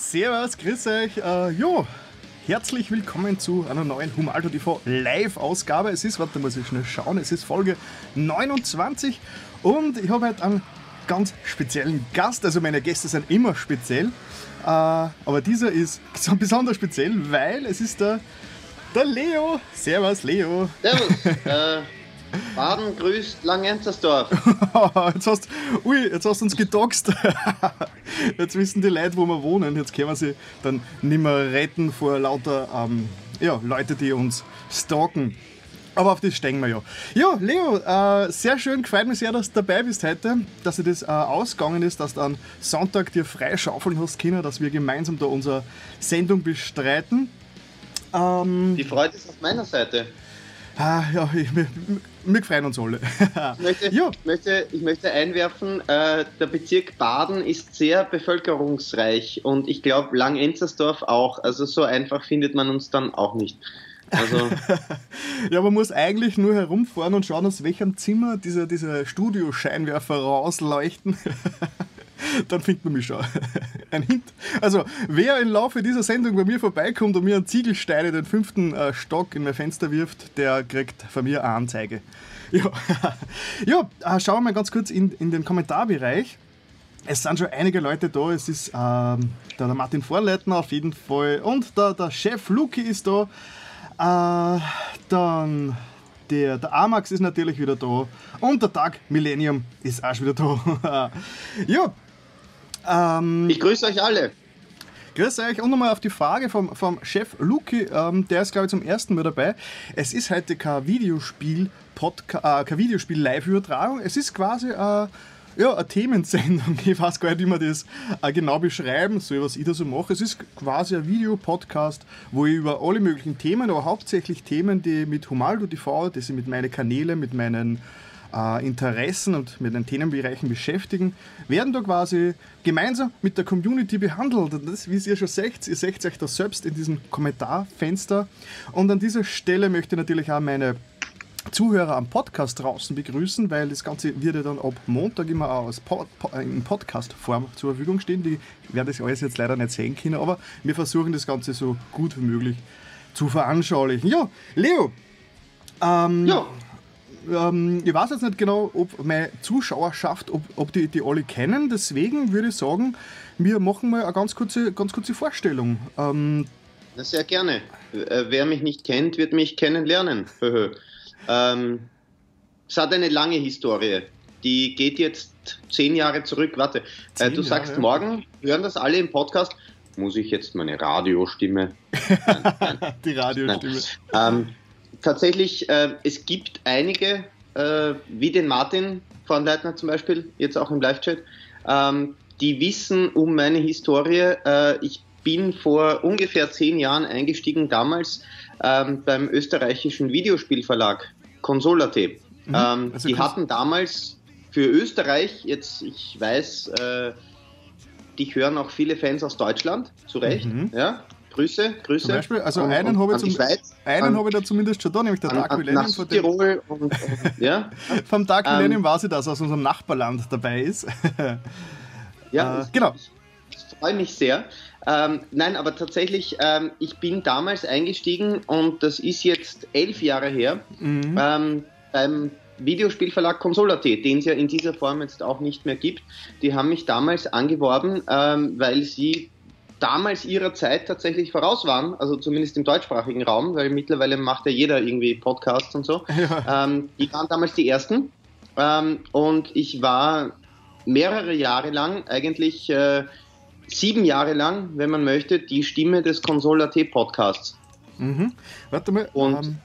Servus, grüß euch. Äh, jo, herzlich willkommen zu einer neuen Humalto TV Live-Ausgabe. Es ist, warte, muss ich schnell schauen, es ist Folge 29 und ich habe heute einen ganz speziellen Gast. Also meine Gäste sind immer speziell, äh, aber dieser ist besonders speziell, weil es ist der, der Leo. Servus, Leo. Servus. äh, Baden grüßt Langenzersdorf. jetzt hast, ui, jetzt hast du uns gedoxt. jetzt wissen die Leute, wo wir wohnen. Jetzt können wir sie dann nicht mehr retten vor lauter ähm, ja, Leute, die uns stalken. Aber auf das steigen wir ja. Ja, Leo, äh, sehr schön, gefällt mir sehr, dass du dabei bist heute, dass dir das äh, ausgegangen ist, dass du am Sonntag dir frei schaufeln hast können, dass wir gemeinsam da unsere Sendung bestreiten. Ähm, Die Freude ist auf meiner Seite. Ah, ja, ich, wir, freuen uns alle. ich, möchte, ja. möchte, ich möchte einwerfen, äh, der Bezirk Baden ist sehr bevölkerungsreich und ich glaube Langenzersdorf auch. Also so einfach findet man uns dann auch nicht. Also ja, man muss eigentlich nur herumfahren und schauen, aus welchem Zimmer diese, diese Studioscheinwerfer rausleuchten. dann findet man mich schon. Ein Hint. Also, wer im Laufe dieser Sendung bei mir vorbeikommt und mir einen Ziegelstein in den fünften äh, Stock in mein Fenster wirft, der kriegt von mir eine Anzeige. Ja, ja äh, schauen wir mal ganz kurz in, in den Kommentarbereich. Es sind schon einige Leute da. Es ist ähm, der, der, Martin Vorleitner auf jeden Fall und der, der Chef Luki ist da. Äh, dann der, der Amax ist natürlich wieder da und der Tag Millennium ist auch schon wieder da. ja, ähm, ich grüße euch alle. Grüß euch und nochmal auf die Frage vom, vom Chef Luki, ähm, der ist glaube ich zum ersten Mal dabei. Es ist heute kein Videospiel, äh, Videospiel Live-Übertragung, es ist quasi äh, ja, eine Themensendung. Ich weiß gar nicht, wie man das äh, genau beschreiben soll, was ich da so mache. Es ist quasi ein Videopodcast, wo ich über alle möglichen Themen, aber hauptsächlich Themen, die mit Humaldo TV, die sich mit meinen Kanälen, mit meinen äh, Interessen und mit den Themenbereichen beschäftigen, werden da quasi gemeinsam mit der Community behandelt. Und das, wie ihr schon seht, ihr seht euch das selbst in diesem Kommentarfenster. Und an dieser Stelle möchte ich natürlich auch meine Zuhörer am Podcast draußen begrüßen, weil das Ganze wird ja dann ab Montag immer aus Pod, in Podcast-Form zur Verfügung stehen. Die werde ich alles jetzt leider nicht sehen können, aber wir versuchen das Ganze so gut wie möglich zu veranschaulichen. Ja, Leo, ähm, ja ähm, ich weiß jetzt nicht genau, ob meine Zuschauerschaft, ob, ob die, die alle kennen. Deswegen würde ich sagen, wir machen mal eine ganz kurze, ganz kurze Vorstellung. Ähm, sehr gerne. Äh, wer mich nicht kennt, wird mich kennenlernen. ähm, es hat eine lange Historie. Die geht jetzt zehn Jahre zurück. Warte, äh, du sagst Jahre. morgen, hören das alle im Podcast. Muss ich jetzt meine Radiostimme? Nein, nein. Die Radiostimme. Ähm, tatsächlich, äh, es gibt einige, äh, wie den Martin von Leitner zum Beispiel, jetzt auch im Live-Chat, ähm, die wissen um meine Historie. Äh, ich bin vor ungefähr zehn Jahren eingestiegen, damals ähm, beim österreichischen Videospielverlag Consola.at. Mhm. Ähm, also die hatten damals für Österreich, jetzt ich weiß, äh, die hören auch viele Fans aus Deutschland, zu Recht, mhm. ja, Grüße, Grüße. Zum Beispiel, also an, einen habe ich, zum, einen ich da zumindest schon da, nämlich der Dark Millennium. Von Tirol und, und, ja. Vom Dark ähm, Millennium weiß ich, dass er aus unserem Nachbarland dabei ist. ja, äh, genau. Ich, ich freue mich sehr. Ähm, nein, aber tatsächlich, ähm, ich bin damals eingestiegen und das ist jetzt elf Jahre her mhm. ähm, beim Videospielverlag Consola.at, den es ja in dieser Form jetzt auch nicht mehr gibt. Die haben mich damals angeworben, ähm, weil sie damals ihrer Zeit tatsächlich voraus waren, also zumindest im deutschsprachigen Raum, weil mittlerweile macht ja jeder irgendwie Podcasts und so. Ja. Ähm, die waren damals die ersten ähm, und ich war mehrere Jahre lang, eigentlich äh, sieben Jahre lang, wenn man möchte, die Stimme des Console.at Podcasts. Mhm. Warte mal. Und ähm,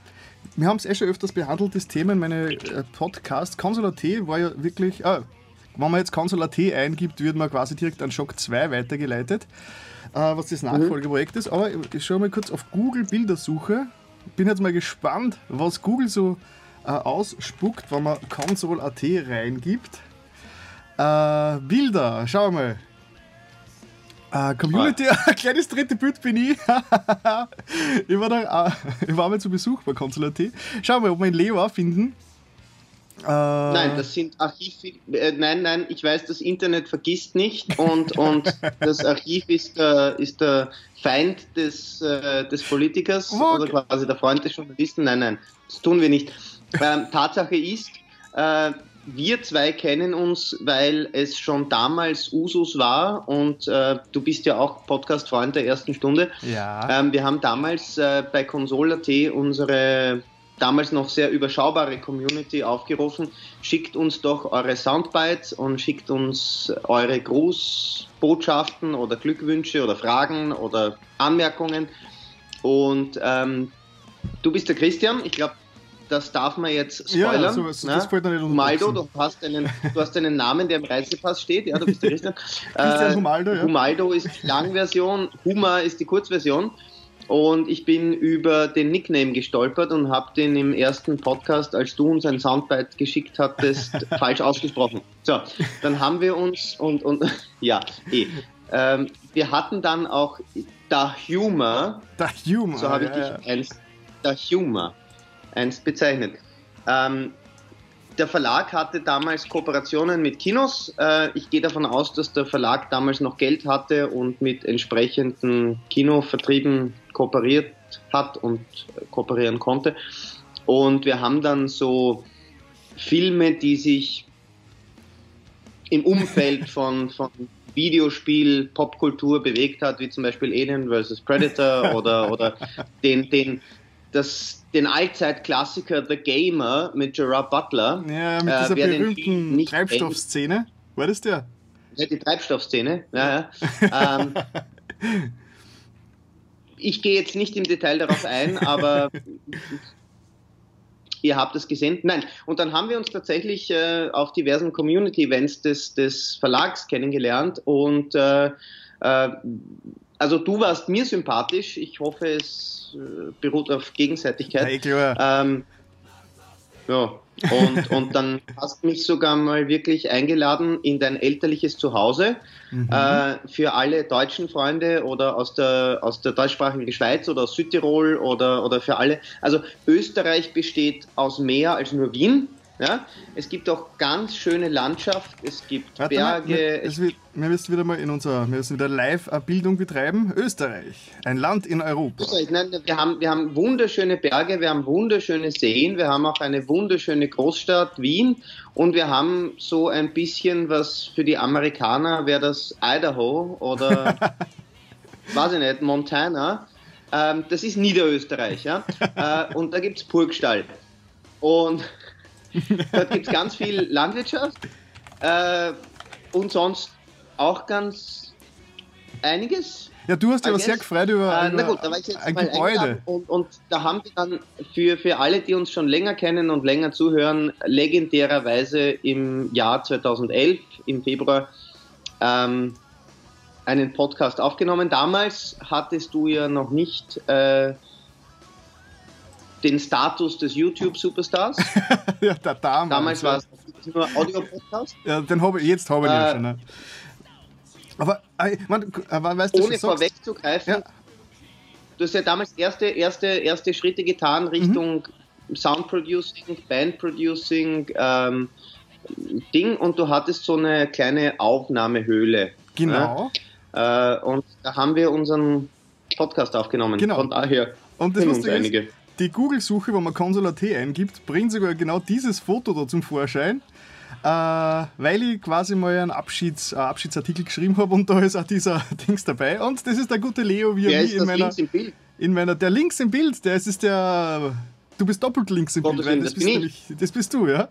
wir haben es eh schon öfters behandelt, das Thema in meine äh, Podcast. Console.at war ja wirklich. Ah, wenn man jetzt Console.at eingibt, wird man quasi direkt an Shock 2 weitergeleitet was das mhm. Nachfolgeprojekt ist. Aber ich schaue mal kurz auf Google Bildersuche. Bin jetzt mal gespannt, was Google so äh, ausspuckt, wenn man Console.at reingibt. Äh, Bilder, schau mal. Äh, Community, ein kleines dritte Bild bin ich. ich, war da, äh, ich war mal zu Besuch bei Console.at. Schauen wir, ob wir einen Leo finden. Äh, nein, das sind Archiv. Äh, nein, nein, ich weiß, das Internet vergisst nicht und, und das Archiv ist, äh, ist der Feind des, äh, des Politikers okay. oder quasi der Freund des Journalisten. Nein, nein, das tun wir nicht. Ähm, Tatsache ist, äh, wir zwei kennen uns, weil es schon damals Usus war und äh, du bist ja auch Podcast-Freund der ersten Stunde. Ja. Ähm, wir haben damals äh, bei Console.at unsere damals noch sehr überschaubare Community aufgerufen, schickt uns doch eure Soundbites und schickt uns eure Grußbotschaften oder Glückwünsche oder Fragen oder Anmerkungen. Und ähm, du bist der Christian, ich glaube, das darf man jetzt spoilern. Ja, so, so, das fällt nicht Humaldo, du hast, einen, du hast einen Namen, der im Reisepass steht. Ja, du bist der Christian. Christian äh, Humaldo, ja. Humaldo ist die Langversion, Huma ist die Kurzversion. Und ich bin über den Nickname gestolpert und habe den im ersten Podcast, als du uns ein Soundbite geschickt hattest, falsch ausgesprochen. So, dann haben wir uns und, und ja, eh. Ähm, wir hatten dann auch Da Humor. Da Humor. So habe ich ja, dich einst, Da Humor einst bezeichnet. Ähm, der Verlag hatte damals Kooperationen mit Kinos. Äh, ich gehe davon aus, dass der Verlag damals noch Geld hatte und mit entsprechenden Kinovertrieben kooperiert hat und kooperieren konnte. Und wir haben dann so Filme, die sich im Umfeld von, von Videospiel, Popkultur bewegt hat, wie zum Beispiel Alien vs. Predator oder, oder den, den, das, den Allzeitklassiker The Gamer mit Gerard Butler. Ja, mit dieser äh, berühmten Treibstoffszene. War das der? Ja, die Treibstoffszene, ja, ja. ähm, ich gehe jetzt nicht im Detail darauf ein, aber ihr habt es gesehen. Nein, und dann haben wir uns tatsächlich äh, auf diversen Community-Events des, des Verlags kennengelernt und äh, äh, also du warst mir sympathisch. Ich hoffe, es äh, beruht auf Gegenseitigkeit. Ja, klar. Ähm, ja, und, und dann hast du mich sogar mal wirklich eingeladen in dein elterliches Zuhause mhm. äh, für alle deutschen Freunde oder aus der, aus der deutschsprachigen Schweiz oder aus Südtirol oder, oder für alle. Also Österreich besteht aus mehr als nur Wien. Ja? Es gibt auch ganz schöne Landschaft, es gibt Warte Berge. Mal, wir, wir müssen wieder mal in unserer, wir müssen wieder Live-Bildung betreiben. Österreich, ein Land in Europa. Österreich, nein, wir haben, wir haben wunderschöne Berge, wir haben wunderschöne Seen, wir haben auch eine wunderschöne Großstadt Wien und wir haben so ein bisschen was für die Amerikaner wäre das Idaho oder weiß ich nicht, Montana. Ähm, das ist Niederösterreich, ja. äh, und da gibt es Burgstall. Und Dort gibt es ganz viel Landwirtschaft äh, und sonst auch ganz einiges. Ja, du hast ja sehr gefreut über, äh, na gut, ein Gebäude. Und, und, da haben wir dann für, für alle, die uns schon länger kennen und länger zuhören, legendärerweise im Jahr 2011, im Februar, ähm, einen Podcast aufgenommen. Damals hattest du ja noch nicht äh, den Status des YouTube-Superstars. ja, da, damals. Damals war es nur Audio-Podcast. Ja, den habe ich, jetzt habe ich äh, schon. Ne? Aber, äh, man, aber weißt du, ohne vorwegzugreifen, ja. du hast ja damals erste, erste, erste Schritte getan Richtung mhm. Sound Producing, Band Producing, ähm, Ding und du hattest so eine kleine Aufnahmehöhle. Genau. Ja? Äh, und da haben wir unseren Podcast aufgenommen. Genau. Von daher und das uns einige. Die Google-Suche, wo man Consola T eingibt, bringt sogar genau dieses Foto da zum Vorschein. Äh, weil ich quasi mal einen Abschieds, äh, Abschiedsartikel geschrieben habe und da ist auch dieser Dings dabei. Und das ist der gute Leo, wie er mich in meiner, in meiner. Der links im Bild, der ist, ist der Du bist doppelt links im Bild, weil das, bist nämlich, das bist du, ja.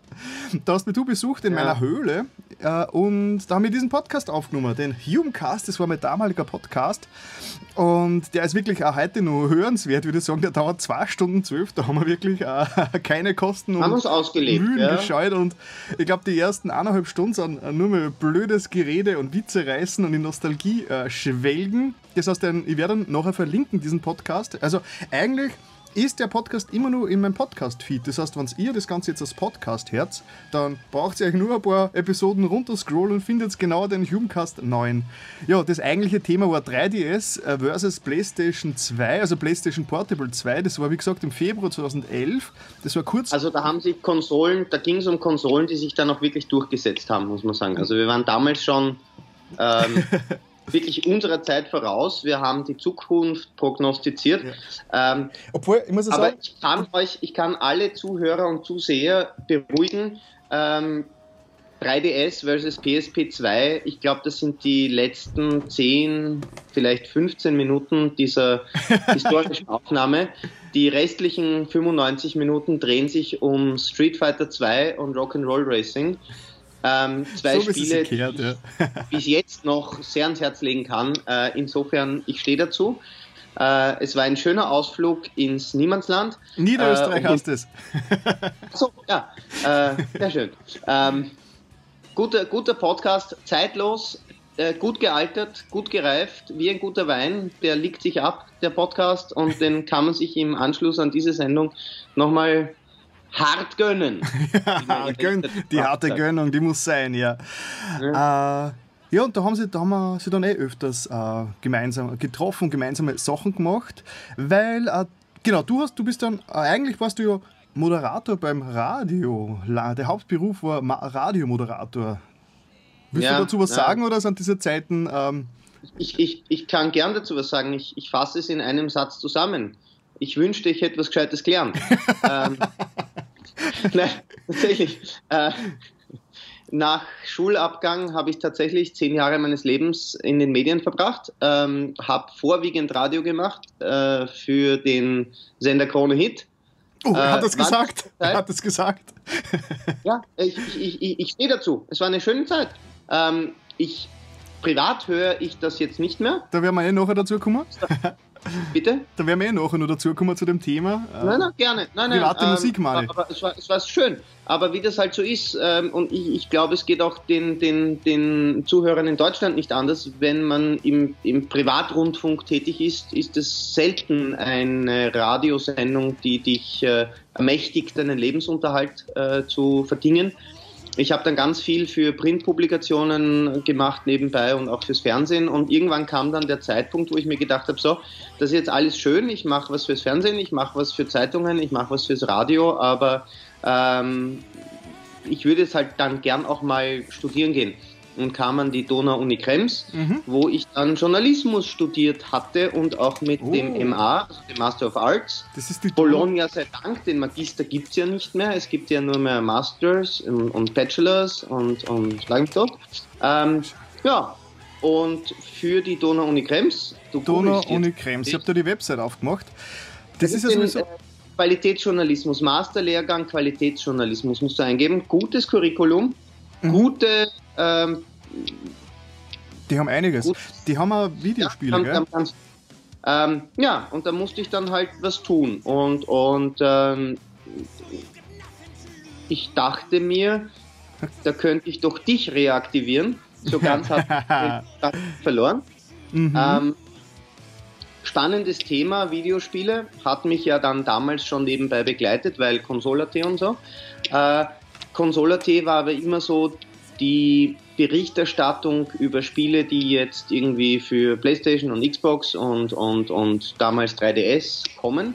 Da hast mich du besucht in ja. meiner Höhle äh, und da haben wir diesen Podcast aufgenommen, den Humecast, das war mein damaliger Podcast und der ist wirklich auch heute noch hörenswert, würde ich sagen, der dauert zwei Stunden zwölf, da haben wir wirklich äh, keine Kosten und Mühen ja. gescheut und ich glaube, die ersten eineinhalb Stunden sind nur mal blödes Gerede und Witze reißen und in Nostalgie äh, schwelgen. Das heißt, ich werde dann nachher verlinken, diesen Podcast. Also eigentlich ist der Podcast immer nur in meinem Podcast-Feed. Das heißt, wenn ihr das Ganze jetzt als Podcast hört, dann braucht ihr euch nur ein paar Episoden runterscrollen und findet genau den Jugendcast 9. Ja, das eigentliche Thema war 3DS äh, versus PlayStation 2, also PlayStation Portable 2. Das war wie gesagt im Februar 2011. Das war kurz. Also da haben sich Konsolen, da ging es um Konsolen, die sich dann auch wirklich durchgesetzt haben, muss man sagen. Also wir waren damals schon ähm, wirklich unserer Zeit voraus. Wir haben die Zukunft prognostiziert. Ja. Ähm, Obwohl, ich muss aber sagen, ich kann euch, ich kann alle Zuhörer und Zuseher beruhigen. Ähm, 3DS versus PSP 2, ich glaube, das sind die letzten 10, vielleicht 15 Minuten dieser historischen Aufnahme. Die restlichen 95 Minuten drehen sich um Street Fighter 2 und Rock'n'Roll Racing. Ähm, zwei so Spiele, kehrt, ja. die ich jetzt noch sehr ans Herz legen kann. Äh, insofern, ich stehe dazu. Äh, es war ein schöner Ausflug ins Niemandsland. Niederösterreich äh, hast es. so, ja, äh, sehr schön. Ähm, guter, guter Podcast, zeitlos, äh, gut gealtert, gut gereift, wie ein guter Wein. Der liegt sich ab, der Podcast, und den kann man sich im Anschluss an diese Sendung nochmal hart gönnen. ja, gönn, die harte. Gönnung, die muss sein, ja. Ja, äh, ja und da haben sie, da haben wir sie dann eh öfters äh, gemeinsam getroffen, gemeinsame Sachen gemacht, weil, äh, genau, du hast, du bist dann, äh, eigentlich warst du ja Moderator beim Radio. Der Hauptberuf war Radiomoderator. Willst ja, du dazu was ja. sagen oder sind diese Zeiten... Ähm, ich, ich, ich kann gern dazu was sagen. Ich, ich fasse es in einem Satz zusammen. Ich wünschte, ich hätte was Gescheites gelernt. ähm, Nein, tatsächlich. Äh, nach Schulabgang habe ich tatsächlich zehn Jahre meines Lebens in den Medien verbracht, ähm, habe vorwiegend Radio gemacht äh, für den Sender Krone Hit. Oh, er hat es äh, gesagt. Er hat es gesagt. ja, ich, ich, ich, ich stehe dazu. Es war eine schöne Zeit. Ähm, ich, privat höre ich das jetzt nicht mehr. Da werden wir eh nachher dazu kommen. Bitte? Da werden wir eh nachher noch dazu kommen zu dem Thema. Nein, nein, gerne. Nein, nein, private ähm, Musik mal. Aber es war, es war schön. Aber wie das halt so ist, ähm, und ich, ich glaube, es geht auch den, den, den Zuhörern in Deutschland nicht anders, wenn man im, im Privatrundfunk tätig ist, ist es selten eine Radiosendung, die dich äh, ermächtigt, deinen Lebensunterhalt äh, zu verdingen ich habe dann ganz viel für Printpublikationen gemacht nebenbei und auch fürs Fernsehen. Und irgendwann kam dann der Zeitpunkt, wo ich mir gedacht habe, so, das ist jetzt alles schön, ich mache was fürs Fernsehen, ich mache was für Zeitungen, ich mache was fürs Radio, aber ähm, ich würde es halt dann gern auch mal studieren gehen und kam an die Donau-Uni Krems, mhm. wo ich dann Journalismus studiert hatte und auch mit oh. dem MA, also dem Master of Arts. Das ist die Bologna sei Dank, den Magister gibt es ja nicht mehr. Es gibt ja nur mehr Masters und, und Bachelors und, und Langtop. Ähm, ja, und für die Donau-Uni Krems. Donau-Uni Krems, ich habe da die Website aufgemacht. Das, das ist ja sowieso... Äh, Qualitätsjournalismus, Masterlehrgang Qualitätsjournalismus musst du eingeben. Gutes Curriculum, mhm. gute ähm, die haben einiges. Gut. Die haben auch Videospiele, ja, haben, haben, ähm, ja, und da musste ich dann halt was tun. Und, und ähm, ich dachte mir, da könnte ich doch dich reaktivieren. So ganz hat ich verloren. Mhm. Ähm, spannendes Thema, Videospiele, hat mich ja dann damals schon nebenbei begleitet, weil Consola.t und so. Äh, Consola.t war aber immer so die Berichterstattung über Spiele, die jetzt irgendwie für PlayStation und Xbox und, und, und damals 3DS kommen.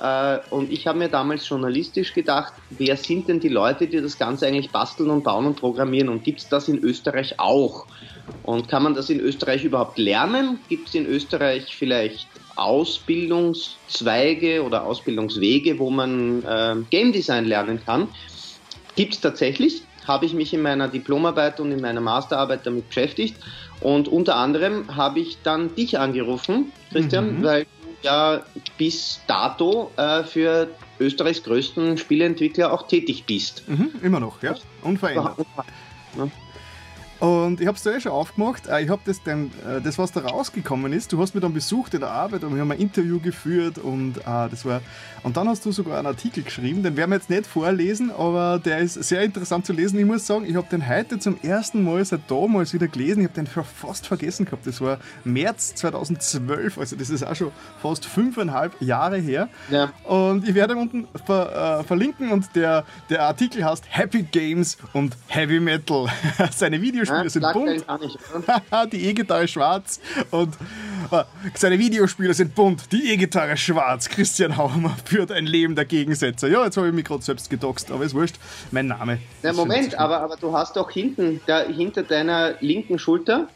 Äh, und ich habe mir damals journalistisch gedacht, wer sind denn die Leute, die das Ganze eigentlich basteln und bauen und programmieren? Und gibt es das in Österreich auch? Und kann man das in Österreich überhaupt lernen? Gibt es in Österreich vielleicht Ausbildungszweige oder Ausbildungswege, wo man äh, Game Design lernen kann? Gibt es tatsächlich habe ich mich in meiner Diplomarbeit und in meiner Masterarbeit damit beschäftigt. Und unter anderem habe ich dann dich angerufen, Christian, mhm. weil du ja bis dato äh, für Österreichs größten Spieleentwickler auch tätig bist. Mhm, immer noch, ja. Unverändert. Und ich habe es da eh schon aufgemacht. Äh, ich habe das dann, äh, das was da rausgekommen ist, du hast mich dann besucht in der Arbeit und wir haben ein Interview geführt und uh, das war. Und dann hast du sogar einen Artikel geschrieben, den werden wir jetzt nicht vorlesen, aber der ist sehr interessant zu lesen. Ich muss sagen, ich habe den heute zum ersten Mal seit damals wieder gelesen. Ich habe den fast vergessen gehabt. Das war März 2012, also das ist auch schon fast fünfeinhalb Jahre her. Ja. Und ich werde unten ver, äh, verlinken und der, der Artikel heißt Happy Games und Heavy Metal. Seine Videos Videospiele ja, sind bunt. die E-Gitarre schwarz und äh, seine Videospiele sind bunt. Die E-Gitarre schwarz. Christian Haumer führt ein Leben der Gegensätze. Ja, jetzt habe ich mich gerade selbst gedoxt, aber ist wurscht. Mein Name. Na, Moment, aber, aber du hast doch hinten, da, hinter deiner linken Schulter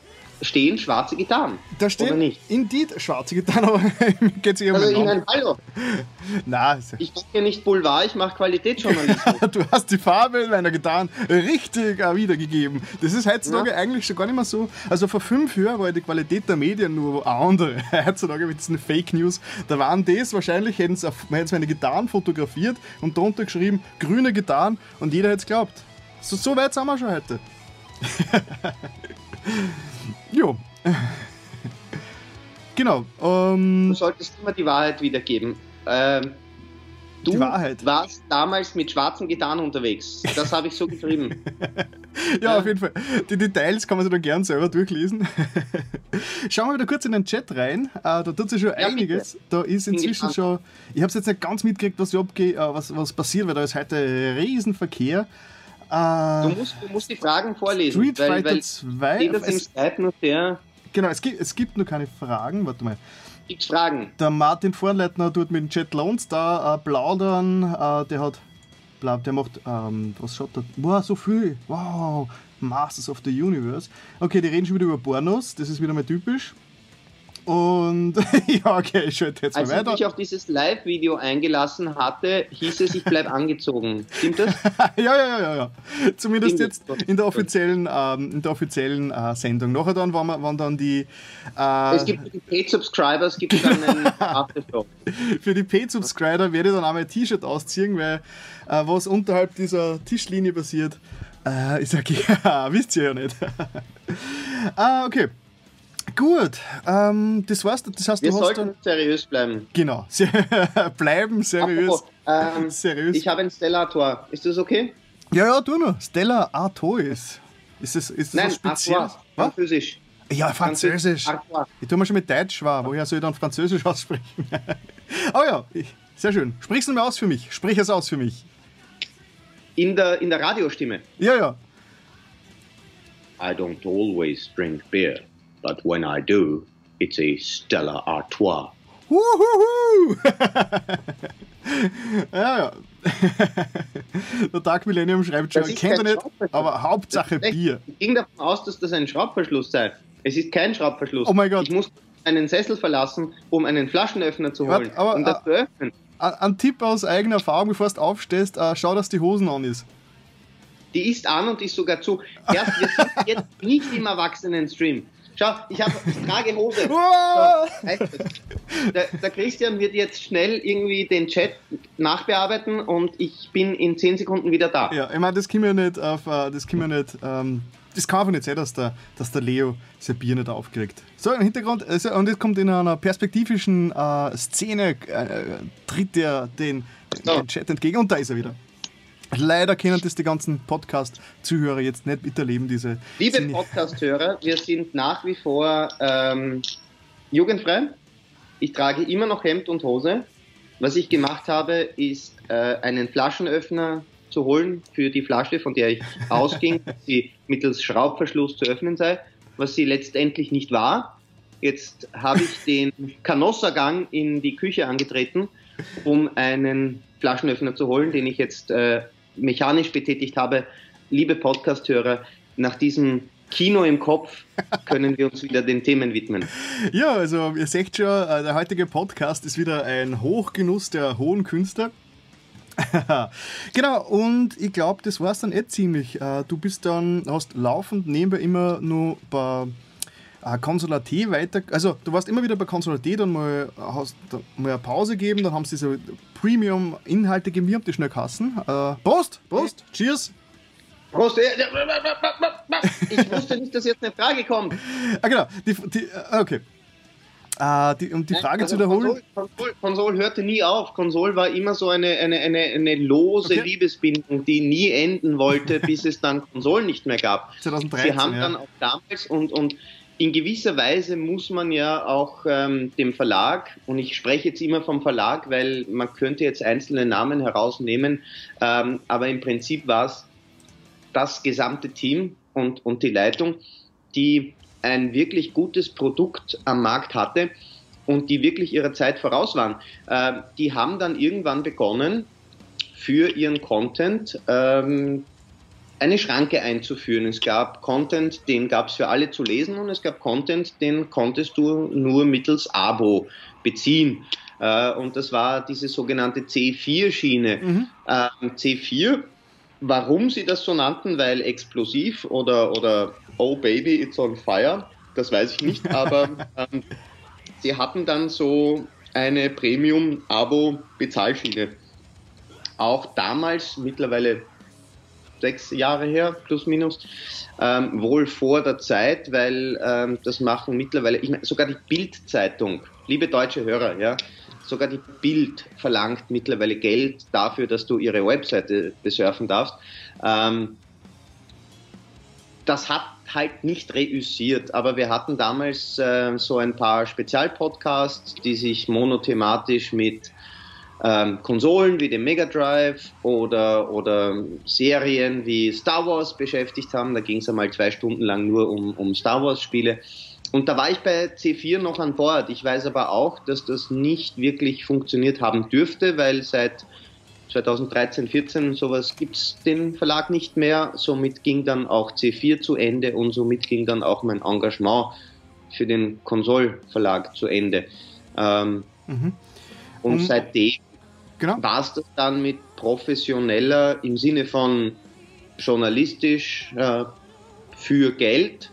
stehen schwarze Gitarren. Da stehen nicht? Indeed schwarze Gitarren, aber geht sich um Also ich meine, hallo. Na, ich mache hier nicht Boulevard, ich mache Qualitätsjournalismus. du hast die Farbe meiner Gitarren richtig äh, wiedergegeben. Das ist heutzutage ja. eigentlich schon gar nicht mehr so. Also vor fünf Jahren war die Qualität der Medien nur eine andere. heutzutage mit diesen Fake News, da waren das wahrscheinlich, hätten sie meine Gitarren fotografiert und darunter geschrieben, grüne Gitarren und jeder hätte es geglaubt. So, so weit sind wir schon heute. Jo. genau. Ähm, du solltest immer die Wahrheit wiedergeben. Ähm, du warst damals mit schwarzen Gitarren unterwegs. Das habe ich so geschrieben. ja, ja, auf jeden Fall. Die Details kann man sich dann gern selber durchlesen. Schauen wir wieder kurz in den Chat rein. Äh, da tut sich schon ja, einiges. Bitte. Da ist inzwischen schon. Ich habe es jetzt nicht ganz mitgekriegt, was, abgeht, äh, was, was passiert, weil da ist heute Riesenverkehr. Du, musst, du musst die Fragen vorlesen. Street weil, Fighter weil 2. Steht das im Skype nur sehr. Genau, es gibt, es gibt nur keine Fragen. Warte mal. Gibt's Fragen? Der Martin Vorleitner tut mit dem Chat Lones da äh, plaudern. Äh, der hat. Der macht. Ähm, was schaut da? Wow, so viel. Wow. Masters of the Universe. Okay, die reden schon wieder über Pornos. Das ist wieder mal typisch. Und ja, okay, ich schalte jetzt mal Als weiter. Als ich mich auf dieses Live-Video eingelassen hatte, hieß es, ich bleibe angezogen. Stimmt das? ja, ja, ja, ja. Zumindest Stimmt jetzt in der offiziellen, ähm, in der offiziellen äh, Sendung. Nachher dann waren, waren dann die. Äh, es gibt für die Paid-Subscribers gibt es dann einen Aftershow. für die Paid-Subscriber werde ich dann auch mein T-Shirt ausziehen, weil äh, was unterhalb dieser Tischlinie passiert, äh, ist ja, wisst ihr ja nicht. ah, okay. Gut, ähm, das war's. Das heißt, Wir du sollten seriös bleiben. Genau, bleiben seriös. Apropos, ähm, seriös. Ich habe ein Stella Tor. Ist das okay? Ja, ja, du nur. Stella Artois. Ist das, ist das Nein, was Spezielles? Französisch. Ja, Französisch. Französisch. Ich tue mir schon mit Deutsch war. Woher soll ich dann Französisch aussprechen? oh ja, sehr schön. Sprich es mal aus für mich. Sprich es aus für mich. In der, in der Radiostimme? Ja, ja. I don't always drink beer. But when I do, it's a Stella Artois. Wuhuhu! ja, ja. Der Dark Millennium schreibt schon, kennt er nicht, aber Hauptsache Bier. Ich ging davon aus, dass das ein Schraubverschluss sei. Es ist kein Schraubverschluss. Oh mein Gott. Ich muss einen Sessel verlassen, um einen Flaschenöffner zu holen, aber, um das uh, zu öffnen. Ein Tipp aus eigener Erfahrung, bevor du aufstehst, uh, schau, dass die Hosen an ist. Die ist an und ist sogar zu. Erst, wir sind jetzt nicht im Erwachsenen-Stream. Schau, ich, hab, ich trage Hose. So, der, der, Christian wird jetzt schnell irgendwie den Chat nachbearbeiten und ich bin in 10 Sekunden wieder da. Ja, ich meine, das können wir nicht auf, äh, das können wir nicht, ähm, das kann einfach nicht sein, dass der, dass der Leo sein Bier nicht aufkriegt. So, im Hintergrund, also, und es kommt in einer perspektivischen äh, Szene, äh, tritt er den, den Chat entgegen und da ist er wieder. Leider können das die ganzen Podcast-Zuhörer jetzt nicht miterleben, diese. Liebe Podcast-Hörer, wir sind nach wie vor ähm, jugendfrei. Ich trage immer noch Hemd und Hose. Was ich gemacht habe, ist äh, einen Flaschenöffner zu holen für die Flasche, von der ich ausging, die mittels Schraubverschluss zu öffnen sei, was sie letztendlich nicht war. Jetzt habe ich den Canossergang in die Küche angetreten, um einen Flaschenöffner zu holen, den ich jetzt äh, mechanisch betätigt habe. Liebe Podcasthörer, nach diesem Kino im Kopf können wir uns wieder den Themen widmen. Ja, also ihr seht schon, äh, der heutige Podcast ist wieder ein Hochgenuss der hohen Künste. genau, und ich glaube, das war es dann eh ziemlich. Äh, du bist dann, hast laufend nebenbei immer nur bei äh, Consola T weiter, also du warst immer wieder bei Consola T, dann mal, hast mal eine Pause gegeben, dann haben sie so Premium-Inhalte gegeben, wie habt ihr schnell Kassen. Äh, Prost, Prost, Cheers. Prost. Ich wusste nicht, dass jetzt eine Frage kommt. Ah, genau. Die, die, äh, okay. Uh, die, um die Frage also zu wiederholen. Konsol, Konsol, hörte nie auf. Konsol war immer so eine, eine, eine, eine lose okay. Liebesbindung, die nie enden wollte, bis es dann Konsol nicht mehr gab. 2013, Sie haben ja. dann auch damals und, und in gewisser Weise muss man ja auch ähm, dem Verlag, und ich spreche jetzt immer vom Verlag, weil man könnte jetzt einzelne Namen herausnehmen, ähm, aber im Prinzip war es das gesamte Team und, und die Leitung, die ein wirklich gutes Produkt am Markt hatte und die wirklich ihrer Zeit voraus waren. Äh, die haben dann irgendwann begonnen, für ihren Content ähm, eine Schranke einzuführen. Es gab Content, den gab es für alle zu lesen und es gab Content, den konntest du nur mittels Abo beziehen. Äh, und das war diese sogenannte C4-Schiene. Mhm. Ähm, C4 Warum sie das so nannten, weil explosiv oder, oder Oh Baby, it's on fire, das weiß ich nicht, aber ähm, sie hatten dann so eine Premium-Abo-Bezahlschiene. Auch damals, mittlerweile sechs Jahre her, plus minus, ähm, wohl vor der Zeit, weil ähm, das machen mittlerweile, ich meine, sogar die Bild-Zeitung, liebe deutsche Hörer, ja, Sogar die Bild verlangt mittlerweile Geld dafür, dass du ihre Webseite besurfen darfst. Ähm, das hat halt nicht reüssiert, aber wir hatten damals äh, so ein paar Spezialpodcasts, die sich monothematisch mit ähm, Konsolen wie dem Mega Drive oder, oder Serien wie Star Wars beschäftigt haben. Da ging es einmal zwei Stunden lang nur um, um Star Wars Spiele. Und da war ich bei C4 noch an Bord. Ich weiß aber auch, dass das nicht wirklich funktioniert haben dürfte, weil seit 2013, 14 sowas gibt es den Verlag nicht mehr. Somit ging dann auch C4 zu Ende und somit ging dann auch mein Engagement für den Konsolverlag zu Ende. Ähm, mhm. Und um, seitdem genau. war es das dann mit professioneller im Sinne von journalistisch äh, für Geld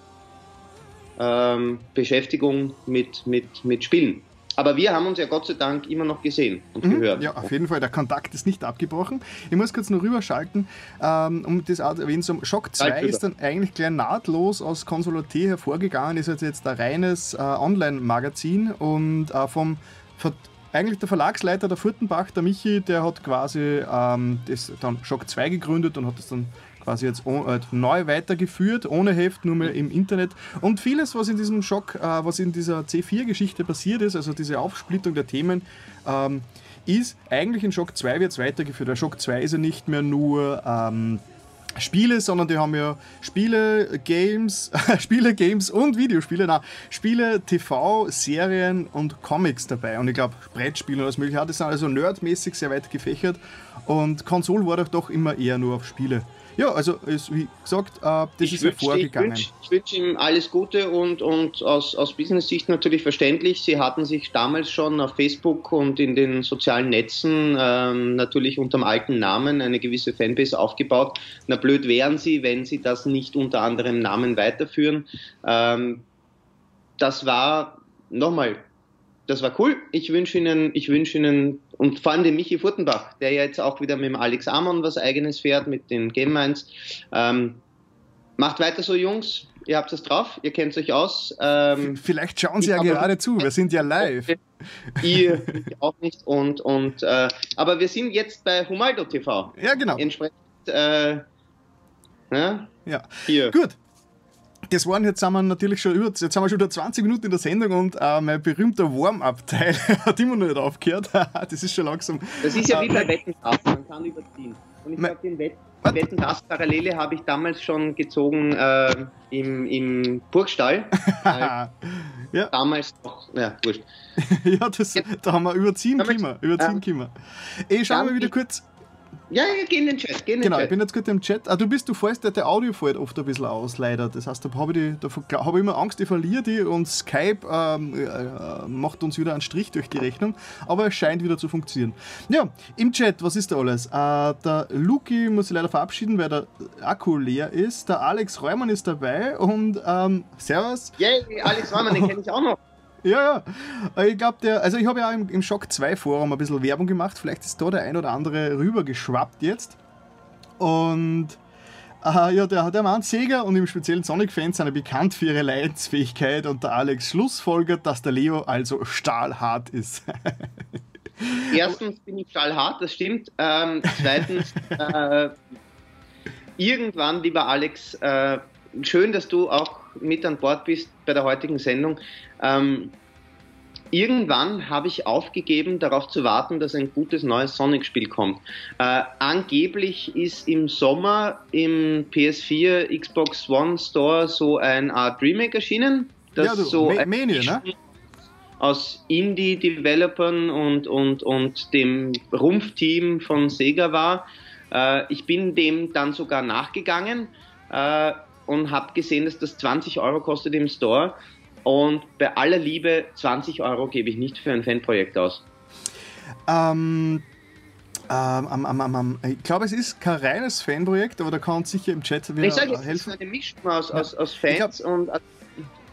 ähm, Beschäftigung mit, mit, mit Spielen. Aber wir haben uns ja Gott sei Dank immer noch gesehen und mhm, gehört. Ja, auf jeden Fall. Der Kontakt ist nicht abgebrochen. Ich muss kurz noch rüberschalten, ähm, um das auch erwähnen zu Shock 2 ist dann eigentlich gleich nahtlos aus Console.at hervorgegangen, ist jetzt ein reines äh, Online-Magazin und äh, vom eigentlich der Verlagsleiter, der Furtenbach, der Michi, der hat quasi ähm, das dann Shock 2 gegründet und hat das dann quasi jetzt äh, neu weitergeführt, ohne Heft, nur mehr im Internet. Und vieles, was in diesem Schock, äh, was in dieser C4-Geschichte passiert ist, also diese Aufsplittung der Themen, ähm, ist eigentlich in Shock 2 wird es weitergeführt. Weil Shock 2 ist ja nicht mehr nur ähm, Spiele, sondern die haben ja Spiele, Games, Spiele, Games und Videospiele, na, Spiele, TV, Serien und Comics dabei. Und ich glaube, Brettspiele und alles mögliche. Das sind also nerdmäßig sehr weit gefächert. Und Konsole war doch doch immer eher nur auf Spiele ja, also ist, wie gesagt, äh, das ich ist wünsch, hervorgegangen. Ich wünsche wünsch ihm alles Gute und, und aus, aus Business-Sicht natürlich verständlich. Sie hatten sich damals schon auf Facebook und in den sozialen Netzen ähm, natürlich unter dem alten Namen eine gewisse Fanbase aufgebaut. Na blöd wären sie, wenn sie das nicht unter anderem Namen weiterführen. Ähm, das war nochmal das war cool. Ich wünsche Ihnen, ich wünsche Ihnen und vor allem den Michi Furtenbach, der ja jetzt auch wieder mit dem Alex Amon was eigenes fährt, mit den Game Minds. Ähm, macht weiter so, Jungs. Ihr habt es drauf, ihr kennt euch aus. Ähm, Vielleicht schauen Sie ja gerade zu, wir sind ja live. Ihr auch nicht. Und, und, äh, aber wir sind jetzt bei Humaldo TV. Ja, genau. Entsprechend. Äh, ja, ja. Hier. Gut, das waren jetzt sind wir natürlich schon über, jetzt haben wir schon über 20 Minuten in der Sendung und äh, mein berühmter Warm-Up-Teil hat immer noch nicht aufgehört. das ist schon langsam. Das ist ja wie bei Wetten man kann überziehen. Und ich glaube, den Wett Wetten das Parallele habe ich damals schon gezogen äh, im, im Burgstall. ja. Damals noch, ja, wurscht. ja, das, da haben wir überziehen können. Überziehen können. Ich schaue mal wieder kurz ja, ja, geh in den Chat. Geh in den genau, Chat. ich bin jetzt gerade im Chat. Ah, du bist, du fällst, der, der Audio fällt oft ein bisschen aus, leider. Das heißt, da habe ich, da hab ich immer Angst, ich verliere die und Skype ähm, äh, macht uns wieder einen Strich durch die Rechnung. Aber es scheint wieder zu funktionieren. Ja, im Chat, was ist da alles? Äh, der Luki muss sich leider verabschieden, weil der Akku leer ist. Der Alex Reumann ist dabei und ähm, Servus. Yay, Alex Reumann, den kenne ich auch noch. Ja, ja. Ich glaube, der, also ich habe ja im, im Shock 2 Forum ein bisschen Werbung gemacht. Vielleicht ist da der ein oder andere rübergeschwappt jetzt. Und Aha, ja, der, der Mann Sega und im speziellen Sonic-Fans sind bekannt für ihre Leidensfähigkeit und der Alex schlussfolgert, dass der Leo also stahlhart ist. Erstens bin ich stahlhart, das stimmt. Ähm, zweitens, äh, irgendwann, lieber Alex, äh, schön, dass du auch mit an Bord bist bei der heutigen Sendung. Ähm, irgendwann habe ich aufgegeben, darauf zu warten, dass ein gutes neues Sonic-Spiel kommt. Äh, angeblich ist im Sommer im PS4 Xbox One Store so ein Art Remake erschienen. Das ja, du, so Ma Mania, ne? aus Indie-Developern und, und, und dem Rumpfteam von Sega war. Äh, ich bin dem dann sogar nachgegangen äh, und habe gesehen, dass das 20 Euro kostet im Store. Und bei aller Liebe, 20 Euro gebe ich nicht für ein Fanprojekt aus. Ähm, ähm, ähm, ich glaube, es ist kein reines Fanprojekt, aber da kann uns sicher im Chat wieder ich sage, helfen. Es ist eine Mischung aus, aus, aus Fans glaub, und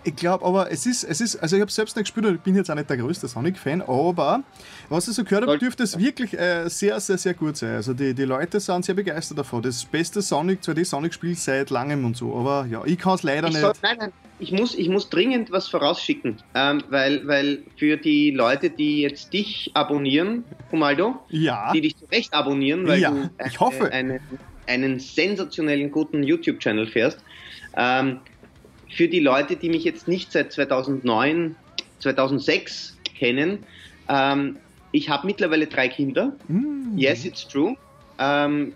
ich glaube aber, es ist, es ist, also ich habe selbst nicht gespielt und ich bin jetzt auch nicht der größte Sonic-Fan, aber was ich so gehört habe, dürfte es wirklich äh, sehr, sehr, sehr gut sein. Also die, die Leute sind sehr begeistert davon. Das beste Sonic, 2D-Sonic-Spiel seit langem und so, aber ja, ich kann es leider ich nicht. Soll, nein, nein, ich muss, ich muss dringend was vorausschicken, ähm, weil, weil für die Leute, die jetzt dich abonnieren, Humaldo, ja. die dich zu Recht abonnieren, weil ja, du ich hoffe. Einen, einen sensationellen guten YouTube-Channel fährst, ähm, für die Leute, die mich jetzt nicht seit 2009, 2006 kennen, ähm, ich habe mittlerweile drei Kinder. Mm. Yes, it's true. Ähm,